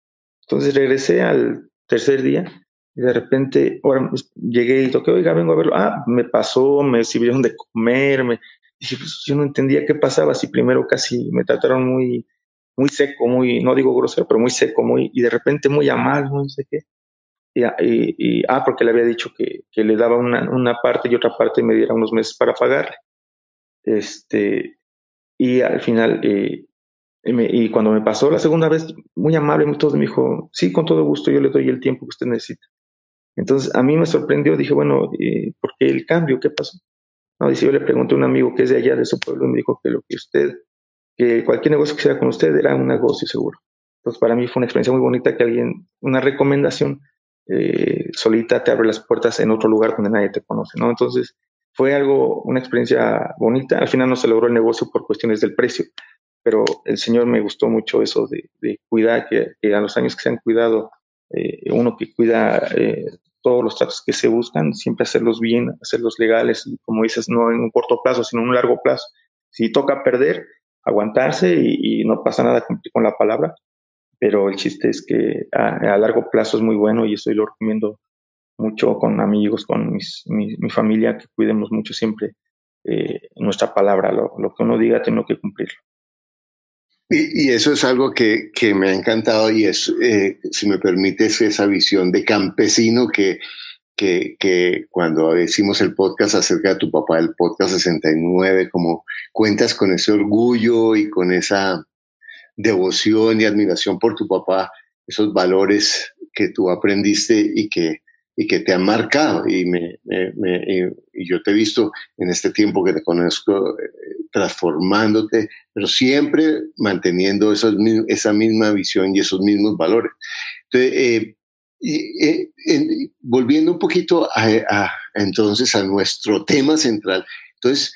Entonces regresé al tercer día y de repente, ahora llegué y toqué, oiga, vengo a verlo. Ah, me pasó, me sirvieron de comer, me dije, pues yo no entendía qué pasaba, si primero casi me trataron muy, muy seco, muy, no digo grosero, pero muy seco, muy, y de repente muy amable, no sé qué. Y, y, ah, porque le había dicho que, que le daba una, parte y otra parte me diera unos meses para pagarle. Este, y al final, eh, y cuando me pasó la segunda vez, muy amable, muy todo, me dijo, sí, con todo gusto, yo le doy el tiempo que usted necesita. Entonces, a mí me sorprendió, dije, bueno, ¿por qué el cambio? ¿Qué pasó? No, dice, yo le pregunté a un amigo que es de allá, de su pueblo, y me dijo que lo que usted que cualquier negocio que sea con usted era un negocio seguro. Entonces, para mí fue una experiencia muy bonita que alguien, una recomendación eh, solita te abre las puertas en otro lugar donde nadie te conoce, ¿no? Entonces, fue algo, una experiencia bonita. Al final no se logró el negocio por cuestiones del precio, pero el Señor me gustó mucho eso de, cuidar, que, a los años que se han cuidado, eh, uno que cuida eh, todos los tratos que se buscan, siempre hacerlos bien, hacerlos legales, y como dices, no en un corto plazo, sino en un largo plazo. Si toca perder, aguantarse y, no pasa nada con la palabra, pero el chiste es que a, largo plazo es muy bueno y eso lo recomiendo mucho con amigos, con mi, familia, que cuidemos mucho siempre eh, nuestra palabra, lo, que uno diga tengo que cumplirlo.
Y, eso es algo que, me ha encantado y es, eh, si me permites, esa visión de campesino que, que, cuando decimos el podcast acerca de tu papá, el podcast 69, como cuentas con ese orgullo y con esa devoción y admiración por tu papá, esos valores que tú aprendiste y que, y que te han marcado. Y, me, y yo te he visto en este tiempo que te conozco eh, transformándote, pero siempre manteniendo esos, esa misma visión y esos mismos valores. Entonces, eh, eh, volviendo un poquito a, entonces a nuestro tema central, entonces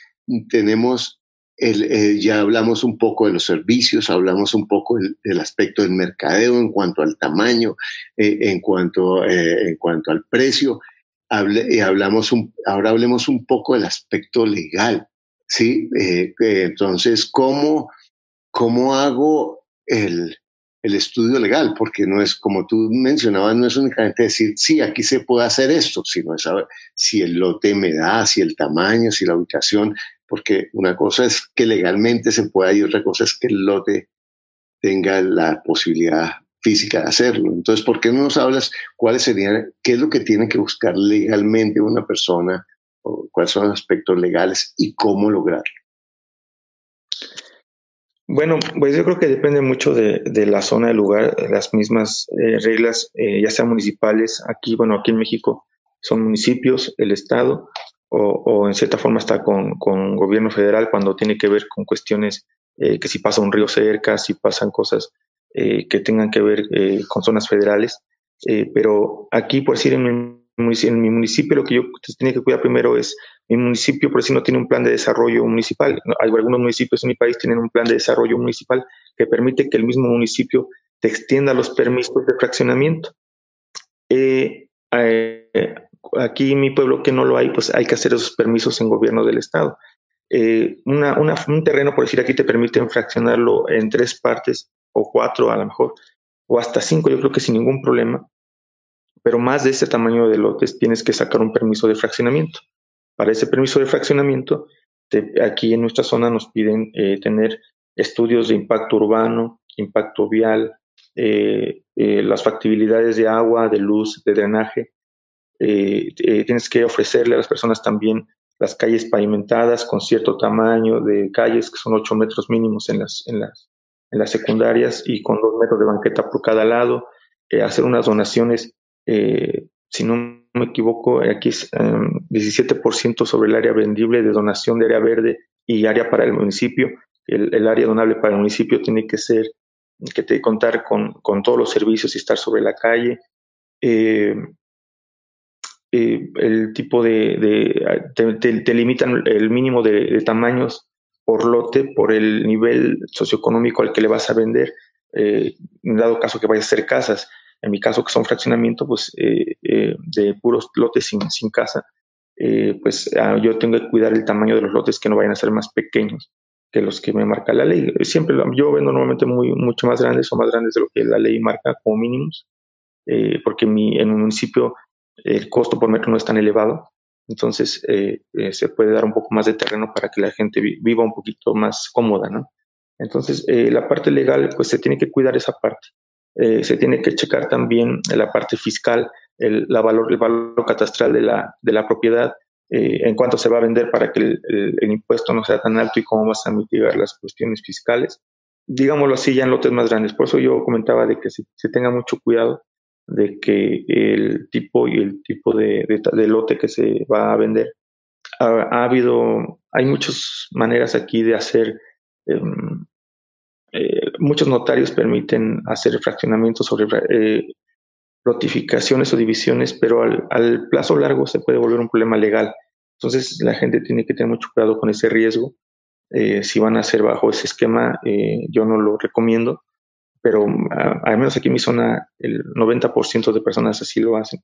tenemos, eh, ya hablamos un poco de los servicios, hablamos un poco del, aspecto del mercadeo en cuanto al tamaño, eh, en, cuanto, en cuanto al precio, hablamos un, ahora hablemos un poco del aspecto legal, ¿sí? entonces, ¿cómo, ¿cómo hago el, el estudio legal, porque no es, como tú mencionabas, no es únicamente decir, sí, aquí se puede hacer esto, sino es saber si el lote me da, si el tamaño, si la ubicación, porque una cosa es que legalmente se pueda y otra cosa es que el lote tenga la posibilidad física de hacerlo. Entonces, ¿por qué no nos hablas cuáles serían, qué es lo que tiene que buscar legalmente una persona, cuáles son los aspectos legales y cómo lograrlo?
Bueno, pues yo creo que depende mucho de, la zona del lugar, las mismas eh, reglas, eh, ya sean municipales, aquí, bueno, aquí en México, son municipios, el Estado o, en cierta forma está con, con, gobierno federal cuando tiene que ver con cuestiones eh, que si pasa un río cerca, si pasan cosas eh, que tengan que ver eh, con zonas federales. pero aquí, por decir, en mi, en mi, municipio lo que yo tiene que cuidar primero es, mi municipio por decir no tiene un plan de desarrollo municipal. Algunos municipios en mi país tienen un plan de desarrollo municipal que permite que el mismo municipio te extienda los permisos de fraccionamiento. Eh, aquí en mi pueblo que no lo hay, pues hay que hacer esos permisos en gobierno del estado. Eh, un terreno, por decir aquí, te permiten fraccionarlo en tres partes o cuatro a lo mejor, o hasta cinco, yo creo que sin ningún problema. Pero más de ese tamaño de lotes tienes que sacar un permiso de fraccionamiento. Para ese permiso de fraccionamiento, aquí en nuestra zona nos piden eh, tener estudios de impacto urbano, impacto vial, eh, las factibilidades de agua, de luz, de drenaje, eh, eh, tienes que ofrecerle a las personas también las calles pavimentadas con cierto tamaño de calles, que son 8 metros mínimos en las, en las, en las secundarias y con 2 metros de banqueta por cada lado, eh, hacer unas donaciones, si no me equivoco, aquí es 17% sobre el área vendible de donación de área verde y área para el municipio. El, área donable para el municipio tiene que ser, que te, contar con, con todos los servicios y estar sobre la calle. Eh, eh, el tipo de, te, limitan el mínimo de, tamaños por lote por el nivel socioeconómico al que le vas a vender, eh, dado caso que vayas a hacer casas. En mi caso, que son fraccionamiento, pues eh, de puros lotes sin, sin casa, pues ah, yo tengo que cuidar el tamaño de los lotes que no vayan a ser más pequeños que los que me marca la ley. Siempre yo vendo normalmente muy, mucho más grandes o más grandes de lo que la ley marca como mínimos, porque en un municipio el costo por metro no es tan elevado, entonces eh, eh, se puede dar un poco más de terreno para que la gente viva un poquito más cómoda, ¿no? Entonces, eh, la parte legal, pues se tiene que cuidar esa parte. se tiene que checar también la parte fiscal, el, la valor, el valor catastral de la, de la propiedad, en cuánto se va a vender para que el, impuesto no sea tan alto y cómo vas a mitigar las cuestiones fiscales. Digámoslo así, ya en lotes más grandes. Por eso yo comentaba de que se, se tenga mucho cuidado de que el tipo y el tipo de, lote que se va a vender. Ha, habido, hay muchas maneras aquí de hacer, em, eh, muchos notarios permiten hacer fraccionamientos sobre eh, notificaciones o divisiones, pero al, al, plazo largo se puede volver un problema legal. Entonces la gente tiene que tener mucho cuidado con ese riesgo. Eh, si van a hacer bajo ese esquema, yo no lo recomiendo pero ah, al menos aquí en mi zona el 90% de personas así lo hacen.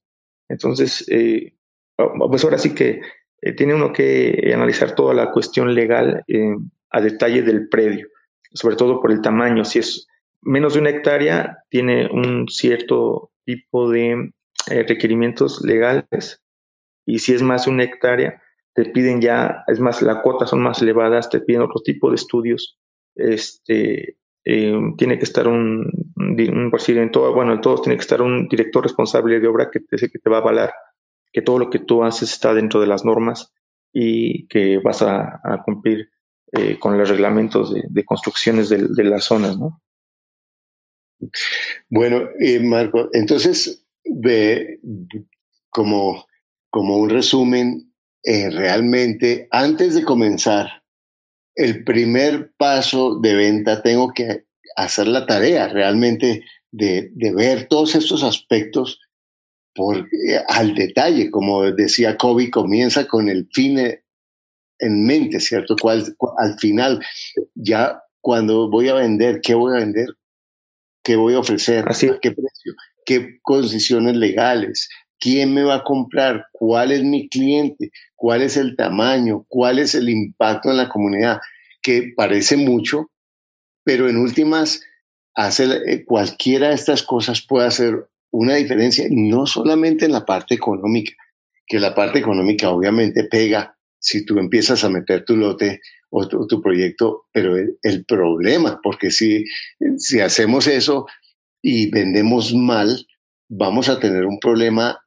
Entonces, eh, ah, pues ahora sí que eh, tiene uno que analizar toda la cuestión legal eh, a detalle del predio, sobre todo por el tamaño. Si es menos de una hectárea, tiene un cierto tipo de requerimientos legales y si es más de una hectárea, te piden ya, es más, las cuotas son más elevadas, te piden otro tipo de estudios este, eh, tiene que estar un, un bueno, en todos tiene que estar un director responsable de obra que te, que te va a avalar que todo lo que tú haces está dentro de las normas y que vas a, cumplir eh, con los reglamentos de, construcciones de, de las zonas, ¿no?
Bueno, eh, Marco, entonces, ve, como, como un resumen, realmente antes de comenzar el primer paso de venta tengo que hacer la tarea realmente de, ver todos estos aspectos por, eh, al detalle. Como decía Kobe, comienza con el fin en mente, ¿cierto? Cual, al final, ya cuando voy a vender, ¿qué voy a vender? ¿Qué voy a ofrecer?
Así.
qué precio? ¿Qué condiciones legales? ¿Quién me va a comprar? ¿Cuál es mi cliente? ¿Cuál es el tamaño? ¿Cuál es el impacto en la comunidad? Que parece mucho, pero en últimas, hace, eh, cualquiera de estas cosas puede hacer una diferencia, no solamente en la parte económica, que la parte económica obviamente pega si tú empiezas a meter tu lote o tu, proyecto, pero el, problema, porque si, si hacemos eso y vendemos mal, vamos a tener un problema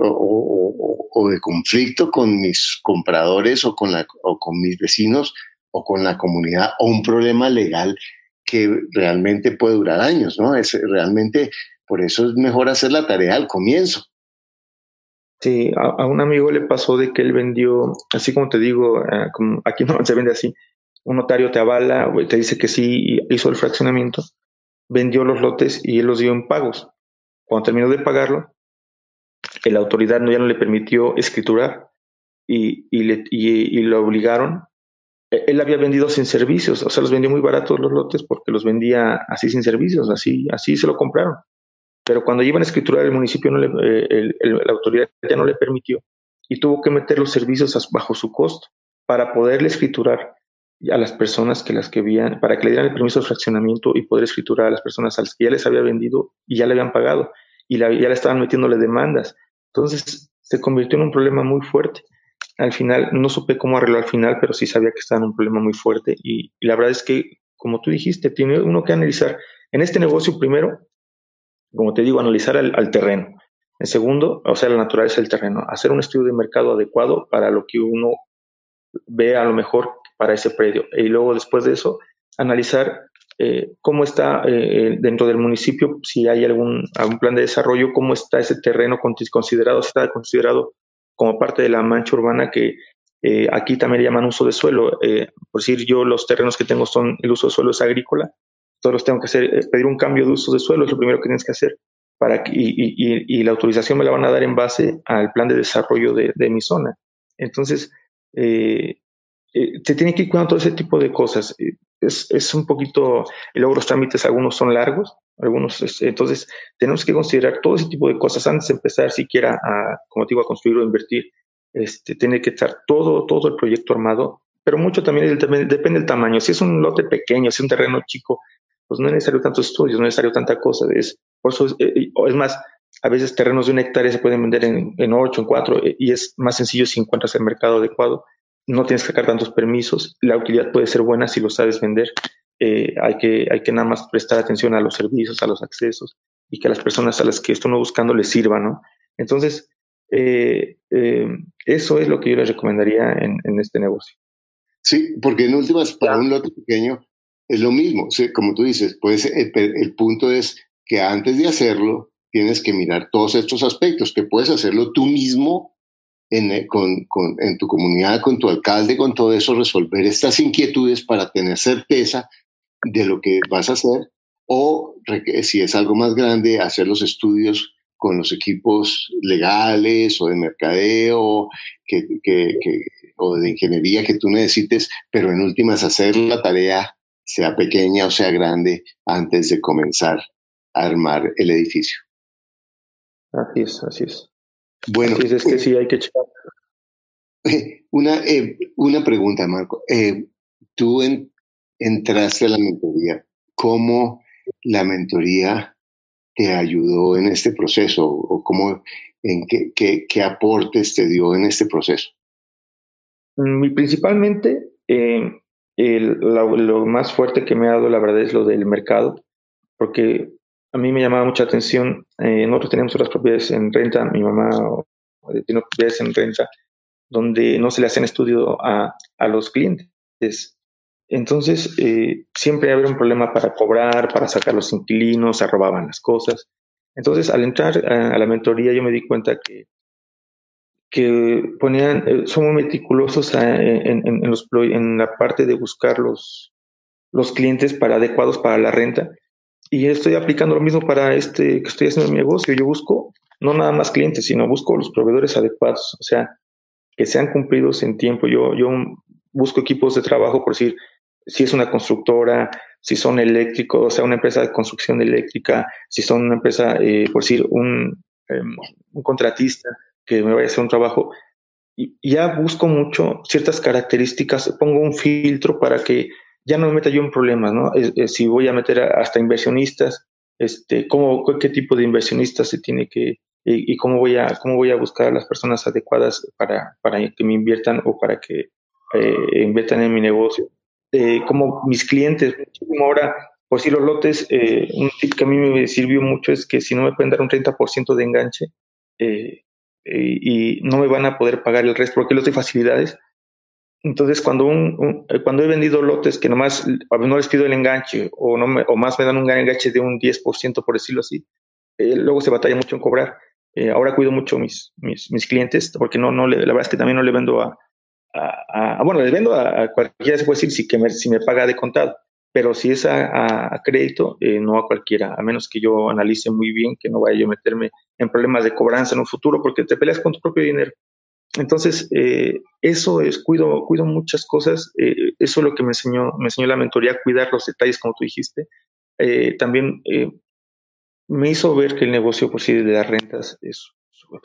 o, de conflicto con mis compradores o con, la, o con mis vecinos o con la comunidad o un problema legal que realmente puede durar años, ¿no? Es realmente, por eso es mejor hacer la tarea al comienzo.
Sí, a, un amigo le pasó de que él vendió, así como te digo, eh, aquí no se vende así, un notario te avala, te dice que sí, hizo el fraccionamiento, vendió los lotes y él los dio en pagos. Cuando terminó de pagarlo, la autoridad ya no le permitió escriturar y, le, y, lo obligaron. E, él había vendido sin servicios, o sea, los vendió muy baratos los lotes porque los vendía así sin servicios, así, así se lo compraron. Pero cuando iban a escriturar, el municipio, no le, eh, la autoridad ya no le permitió y tuvo que meter los servicios bajo su costo para poderle escriturar a las personas que las que habían, para que le dieran el permiso de fraccionamiento y poder escriturar a las personas a las que ya les había vendido y ya le habían pagado y ya le estaban metiéndole demandas. Entonces se convirtió en un problema muy fuerte. Al final, no supe cómo arreglar al final, pero sí sabía que estaba en un problema muy fuerte y, la verdad es que, como tú dijiste, tiene uno que analizar en este negocio primero como te digo, analizar al, terreno. En segundo, o sea, la naturaleza del terreno, hacer un estudio de mercado adecuado para lo que uno ve a lo mejor para ese predio. Y luego, después de eso, analizar eh, cómo está eh, dentro del municipio, si hay algún, plan de desarrollo, cómo está ese terreno considerado, si está considerado como parte de la mancha urbana que eh, aquí también le llaman uso de suelo. por decir, yo los terrenos que tengo son, el uso de suelo es agrícola, todos tengo que hacer, eh, pedir un cambio de uso de suelo, es lo primero que tienes que hacer. Para que, y, la autorización me la van a dar en base al plan de desarrollo de, mi zona. Entonces, eh, eh, se tiene que ir cuidando todo ese tipo de cosas. Es, es, un poquito, luego los trámites, algunos son largos, algunos, entonces tenemos que considerar todo ese tipo de cosas antes de empezar siquiera a, como digo, a construir o invertir. Este, tiene que estar todo, todo el proyecto armado, pero mucho también depende del tamaño. Si es un lote pequeño, si es un terreno chico, pues no es necesario tantos estudios, no es necesario tanta cosa. Es, por eso es, eh, más, a veces terrenos de una hectárea se pueden vender en, en 8, en 4, eh, y es más sencillo si encuentras el mercado adecuado. No tienes que sacar tantos permisos, la utilidad puede ser buena si lo sabes vender. Eh, hay, que, hay que nada más prestar atención a los servicios, a los accesos, y que a las personas a las que están buscando les sirva, ¿no? Entonces, eso es lo que yo les recomendaría en, en este negocio.
Sí, porque en últimas, para un lote pequeño, es lo mismo, como tú dices, pues el, punto es que antes de hacerlo tienes que mirar todos estos aspectos, que puedes hacerlo tú mismo en, eh, en tu comunidad, con tu alcalde, con todo eso, resolver estas inquietudes para tener certeza de lo que vas a hacer, o si es algo más grande, hacer los estudios con los equipos legales o de mercadeo que, o de ingeniería que tú necesites, pero en últimas hacer la tarea sea pequeña o sea grande, antes de comenzar a armar el edificio.
Así es, así es.
Bueno,
es, que sí hay que checar.
Una, eh, una pregunta, Marco. Eh, tú entraste a la mentoría. ¿Cómo la mentoría te ayudó en este proceso? ¿O cómo, en qué, qué, qué aportes te dio en este proceso?
Mm, principalmente, eh, lo más fuerte que me ha dado, la verdad, es lo del mercado, porque a mí me llamaba mucha atención. Eh, nosotros tenemos otras propiedades en renta, mi mamá tiene propiedades en renta, donde no se le hacen estudio a, a los clientes. Entonces, eh, siempre había un problema para cobrar, para sacar los inquilinos, se robaban las cosas. Entonces, al entrar a la mentoría, yo me di cuenta que que ponían, eh, son muy meticulosos eh, en, en, los, en la parte de buscar los, los clientes para adecuados para la renta. Y estoy aplicando lo mismo para este que estoy haciendo en mi negocio. Yo busco no nada más clientes, sino busco los proveedores adecuados, o sea, que sean cumplidos en tiempo. Yo, yo busco equipos de trabajo, por decir, si es una constructora, si son eléctricos, o sea, una empresa de construcción eléctrica, si son una empresa, eh, por decir, un, em, un contratista, que me vaya a hacer un trabajo, ya busco mucho ciertas características, pongo un filtro para que ya no me meta yo en problemas, ¿no? si voy a meter hasta inversionistas, este, cómo, qué tipo de inversionistas se tiene que, y, cómo voy a, cómo voy a buscar a las personas adecuadas para, para que me inviertan o para que eh, inviertan en mi negocio. Eh, como mis clientes, ahora, por si los lotes, eh, un tip que a mí me sirvió mucho es que si no me pueden dar un 30% de enganche, eh, y no me van a poder pagar el resto porque los de facilidades. Entonces, cuando, un, eh, cuando he vendido lotes que nomás no les pido el enganche o, no o más me dan un enganche de un 10%, por decirlo así, eh, luego se batalla mucho en cobrar. Eh, ahora cuido mucho mis, mis, mis, clientes porque no, no le, la verdad es que también no le vendo a, a, bueno, le vendo a, cualquiera, se puede decir, si, que me, si me paga de contado, pero si es a, crédito, eh, no a cualquiera, a menos que yo analice muy bien que no vaya yo a meterme en problemas de cobranza en un futuro porque te peleas con tu propio dinero. Entonces, eh, eso es, cuido, cuido muchas cosas, eh, eso es lo que me enseñó, me enseñó la mentoría, cuidar los detalles, como tú dijiste. también me hizo ver que el negocio por sí de las rentas es,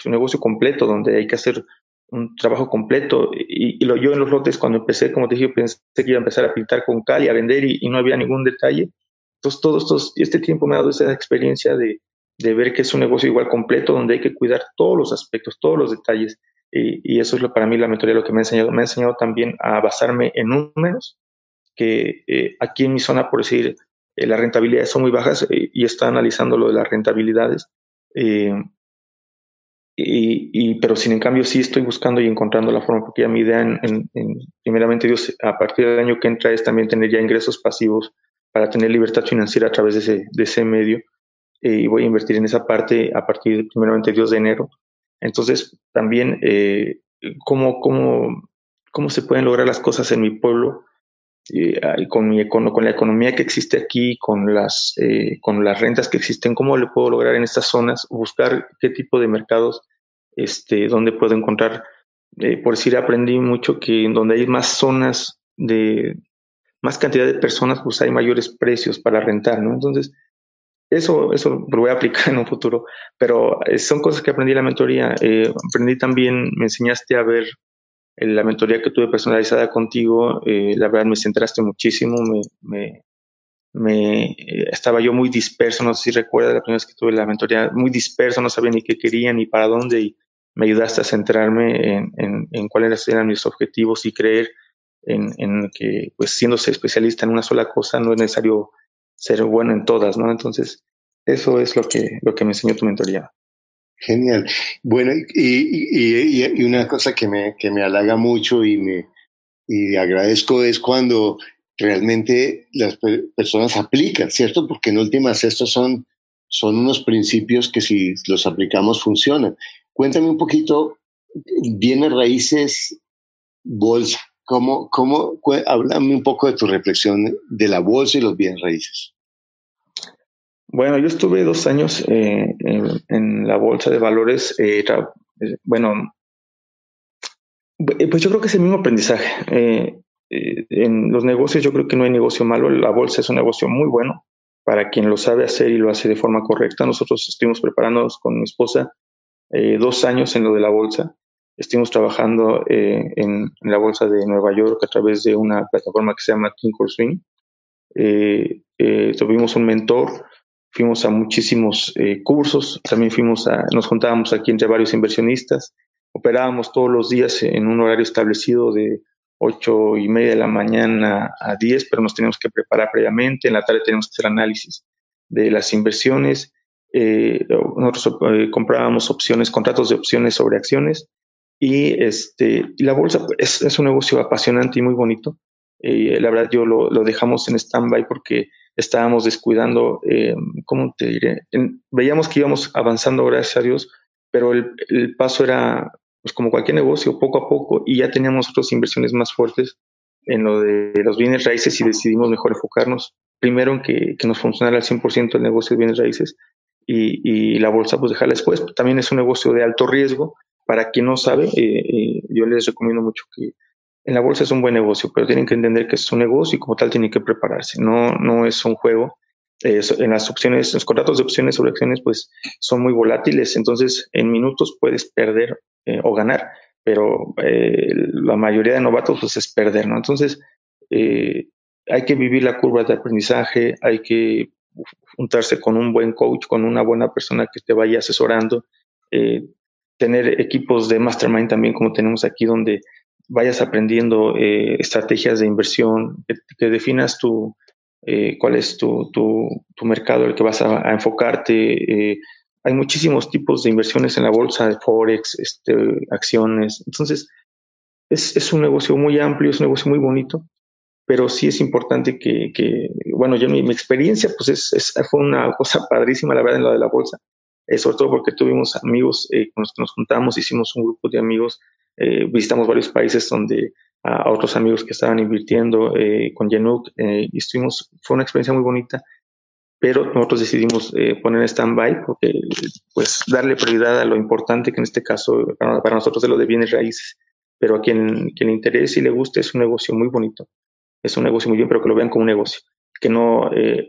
un negocio completo donde hay que hacer un trabajo completo. Y, lo, yo en los lotes, cuando empecé, como te dije, pensé que iba a empezar a pintar con cal y a vender y, no había ningún detalle. Entonces, todo estos, este tiempo me ha dado esa experiencia de, de, ver que es un negocio igual completo, donde hay que cuidar todos los aspectos, todos los detalles. Y, eso es lo, para mí la mentoría lo que me ha enseñado. Me ha enseñado también a basarme en números, que eh, aquí en mi zona, por decir, eh, las rentabilidades son muy bajas eh, y está analizando lo de las rentabilidades. Y, pero sin en cambio sí estoy buscando y encontrando la forma, porque ya mi idea, en, primeramente Dios, a partir del año que entra es también tener ya ingresos pasivos para tener libertad financiera a través de ese, de ese medio. Eh, y voy a invertir en esa parte a partir, primeramente Dios, de enero. Entonces, también, eh, ¿cómo, cómo, cómo se pueden lograr las cosas en mi pueblo? y con, mi, con, con, la economía que existe aquí, con las, eh, con las rentas que existen, ¿cómo le puedo lograr en estas zonas? Buscar qué tipo de mercados, este, donde puedo encontrar. Eh, por decir, aprendí mucho que en donde hay más zonas de más cantidad de personas, pues hay mayores precios para rentar, ¿no? Entonces, eso, eso lo voy a aplicar en un futuro, pero eh, son cosas que aprendí en la mentoría. aprendí también, me enseñaste a ver la mentoría que tuve personalizada contigo, eh, la verdad me centraste muchísimo, me, me, eh, estaba yo muy disperso, no sé si recuerdas la primera vez que tuve la mentoría, muy disperso, no sabía ni qué quería ni para dónde y me ayudaste a centrarme en, en, en cuáles eran mis objetivos y creer en, en, que pues siéndose especialista en una sola cosa no es necesario ser bueno en todas, ¿no? Entonces, eso es lo que, lo que me enseñó tu mentoría.
Genial. Bueno, y, y, una cosa que me, que me halaga mucho y me y agradezco es cuando realmente las personas aplican, ¿cierto? Porque en últimas estos son, son unos principios que si los aplicamos funcionan. Cuéntame un poquito, bienes raíces, bolsa. ¿Cómo, cómo, háblame un poco de tu reflexión de la bolsa y los bienes raíces?
Bueno, yo estuve dos años eh, en, la bolsa de valores. Eh, eh, bueno, pues yo creo que es el mismo aprendizaje. en los negocios yo creo que no hay negocio malo. La bolsa es un negocio muy bueno para quien lo sabe hacer y lo hace de forma correcta. Nosotros estuvimos preparándonos con mi esposa dos años en lo de la bolsa. Estuvimos trabajando en, la bolsa de Nueva York a través de una plataforma que se llama King Swing. tuvimos un mentor fuimos a muchísimos eh, cursos, también fuimos a, nos juntábamos aquí entre varios inversionistas, operábamos todos los días en un horario establecido de ocho y media de la mañana a 10, pero nos teníamos que preparar previamente, en la tarde teníamos que hacer análisis de las inversiones, eh, nosotros eh, comprábamos opciones, contratos de opciones sobre acciones, y, este, la bolsa es, un negocio apasionante y muy bonito. la verdad, yo lo, lo dejamos en stand-by porque estábamos descuidando, eh, ¿cómo te diré? veíamos que íbamos avanzando, gracias a Dios, pero el, paso era pues como cualquier negocio, poco a poco, y ya teníamos otras inversiones más fuertes en lo de los bienes raíces y decidimos mejor enfocarnos primero en que, que nos funcionara al 100% el negocio de bienes raíces y, y, la bolsa pues dejarla después. También es un negocio de alto riesgo. Para quien no sabe, eh, eh, yo les recomiendo mucho que en la bolsa es un buen negocio, pero tienen que entender que es un negocio y como tal tienen que prepararse. No, no es un juego. en las opciones, los contratos de opciones sobre acciones, pues son muy volátiles. Entonces, en minutos puedes perder eh, o ganar, pero eh, la mayoría de novatos, pues es perder, ¿no? Entonces, eh, hay que vivir la curva de aprendizaje, hay que juntarse con un buen coach, con una buena persona que te vaya asesorando, tener equipos de mastermind también como tenemos aquí, donde vayas aprendiendo eh, estrategias de inversión, que, definas tu, eh, cuál es tu, tu, tu, mercado al que vas a, enfocarte. Eh, hay muchísimos tipos de inversiones en la bolsa, Forex, este, acciones. Entonces, es, es, un negocio muy amplio, es un negocio muy bonito, pero sí es importante que, que bueno, yo mi, mi experiencia, pues es, es, fue una cosa padrísima, la verdad, en lo de la bolsa. Eh, sobre todo porque tuvimos amigos con los que nos juntamos, hicimos un grupo de amigos, visitamos varios países donde a, otros amigos que estaban invirtiendo con Yenuk y estuvimos, fue una experiencia muy bonita pero nosotros decidimos poner en stand-by porque pues darle prioridad a lo importante que en este caso para, nosotros es lo de bienes raíces pero a quien, le interese y le guste es un negocio muy bonito. Es un negocio muy bien, pero que lo vean como un negocio. Que no, eh,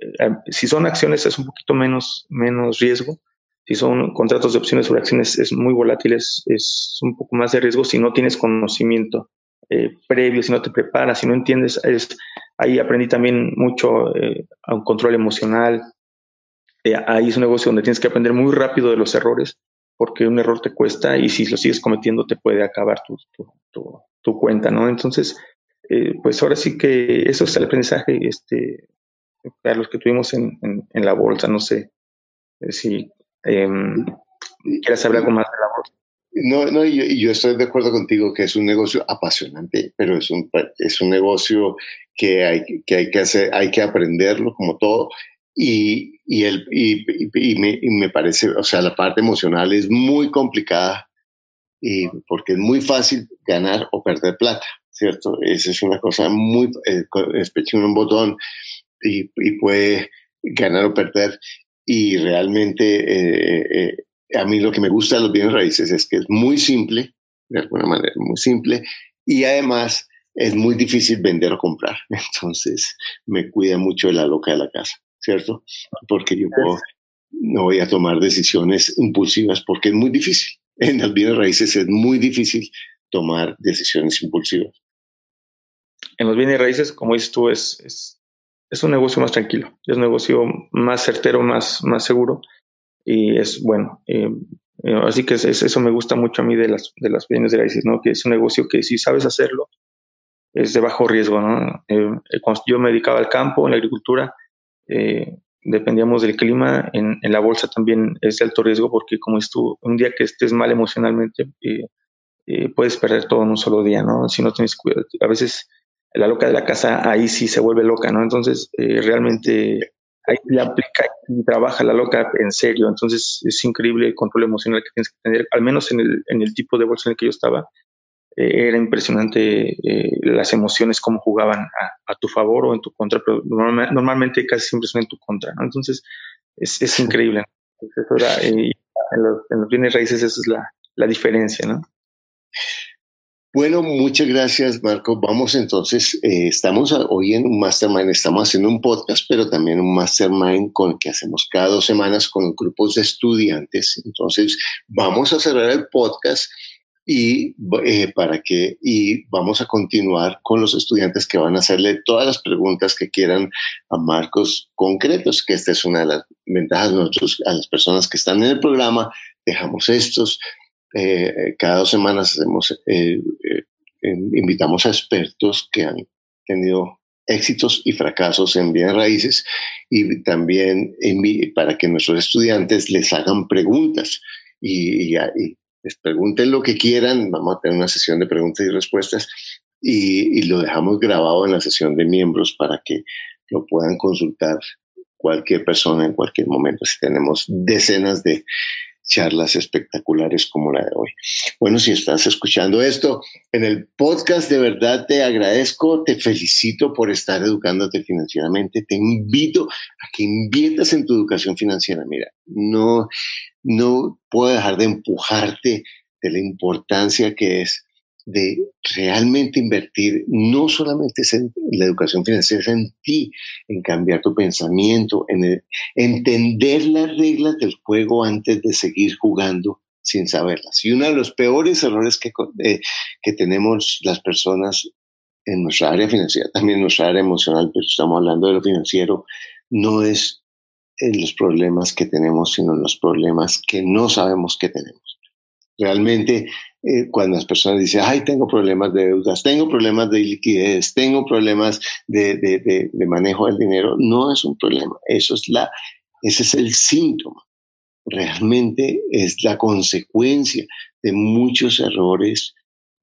si son acciones es un poquito menos, menos riesgo. Si son contratos de opciones sobre acciones es muy volátil, es, es un poco más de riesgo si no tienes conocimiento eh, previo, si no te preparas, si no entiendes. Es, ahí aprendí también mucho eh, a un control emocional. ahí es un negocio donde tienes que aprender muy rápido de los errores porque un error te cuesta y si lo sigues cometiendo te puede acabar tu, tu, cuenta, ¿no? Entonces, eh, pues ahora sí que eso es el aprendizaje este, para los que tuvimos en, en, la bolsa, no sé eh, si eh, quieras hablar algo más de la bolsa.
No, no, y yo, estoy de acuerdo contigo que es un negocio apasionante, pero es un, es un negocio que hay que, hay que hacer, hay que aprenderlo como todo. Y, y, el, y, y, me, y, me, parece, o sea, la parte emocional es muy complicada y porque es muy fácil ganar o perder plata, ¿cierto? Esa es una cosa muy, eh, un botón y, puede ganar o perder. Y realmente eh, eh, a mí lo que me gusta de los bienes raíces es que es muy simple, de alguna manera, muy simple, y además es muy difícil vender o comprar. Entonces me cuida mucho de la loca de la casa. ¿cierto? Porque yo no voy a tomar decisiones impulsivas porque es muy difícil. En las bienes raíces es muy difícil tomar decisiones impulsivas.
En los bienes raíces, como dices tú, es, es, es un negocio más tranquilo, es un negocio más certero, más, más seguro y es bueno. Eh, eh, así que eso me gusta mucho a mí de las, de las bienes raíces, ¿no? Que es un negocio que si sabes hacerlo, es de bajo riesgo, ¿no? Eh, cuando yo me dedicaba al campo, en la agricultura, eh, dependíamos del clima, en, la bolsa también es de alto riesgo porque como es tú, un día que estés mal emocionalmente, eh, eh, puedes perder todo en un solo día, ¿no? Si no tienes cuidado. A veces la loca de la casa ahí sí se vuelve loca, ¿no? Entonces, realmente ahí le aplica y trabaja la loca en serio. Entonces, es increíble el control emocional que tienes que tener, al menos en el, en el tipo de bolsa en el que yo estaba. Eh, era impresionante eh, las emociones cómo jugaban a, tu favor o en tu contra, pero normalmente casi siempre son en tu contra, ¿no? Entonces es, es increíble. Eh, en, los, bienes raíces esa es la, la diferencia, ¿no?
Bueno, muchas gracias, Marco. Vamos entonces, estamos hoy en un mastermind, estamos haciendo un podcast, pero también un mastermind con el que hacemos cada dos semanas con grupos de estudiantes. Entonces, vamos a cerrar el podcast y eh, para que y vamos a continuar con los estudiantes que van a hacerle todas las preguntas que quieran a Marcos concretos, que esta es una de las ventajas nosotros a las personas que están en el programa, dejamos estos, eh, cada dos semanas hacemos, eh, invitamos a expertos que han tenido éxitos y fracasos en bienes raíces y también para que nuestros estudiantes les hagan preguntas y, y, les pregunten lo que quieran, vamos a tener una sesión de preguntas y respuestas y, lo dejamos grabado en la sesión de miembros para que lo puedan consultar cualquier persona en cualquier momento. Si tenemos decenas de charlas espectaculares como la de hoy. Bueno, si estás escuchando esto en el podcast, de verdad te agradezco, te felicito por estar educándote financieramente, te invito a que inviertas en tu educación financiera. Mira, no, no puedo dejar de empujarte de la importancia que es de realmente invertir no solamente en la educación financiera, es en ti, en cambiar tu pensamiento, en entender las reglas del juego antes de seguir jugando sin saberlas. Y uno de los peores errores que, que tenemos las personas en nuestra área financiera, también en nuestra área emocional, pero estamos hablando de lo financiero, no es en los problemas que tenemos, sino en los problemas que no sabemos que tenemos. Realmente, eh, cuando las personas dicen, ay, tengo problemas de deudas, tengo problemas de liquidez, tengo problemas de, de, manejo del dinero, no es un problema, eso es la, ese es el síntoma. Realmente es la consecuencia de muchos errores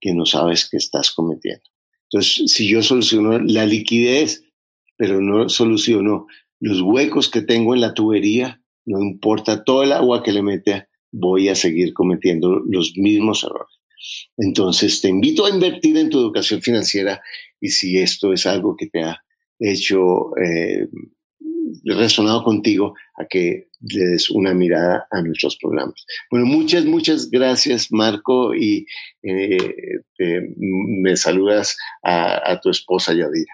que no sabes que estás cometiendo. Entonces, si yo soluciono la liquidez, pero no soluciono los huecos que tengo en la tubería, no importa todo el agua que le meta, voy a seguir cometiendo los mismos errores. Entonces, te invito a invertir en tu educación financiera y si esto es algo que te ha hecho eh, resonado contigo, a que le des una mirada a nuestros programas. Bueno, muchas, muchas gracias, Marco, y eh, me saludas a, tu esposa Yadira.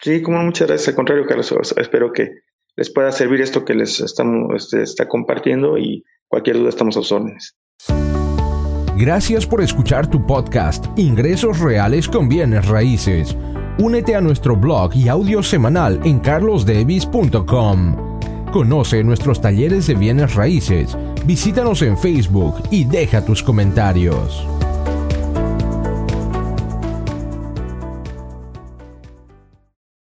Sí, como muchas gracias. Al contrario, Carlos, espero que les pueda servir esto que les estamos este, está compartiendo y cualquier duda estamos a sus órdenes.
Gracias por escuchar tu podcast Ingresos Reales con Bienes Raíces. Únete a nuestro blog y audio semanal en carlosdevis.com. Conoce nuestros talleres de bienes raíces, visítanos en Facebook y deja tus comentarios.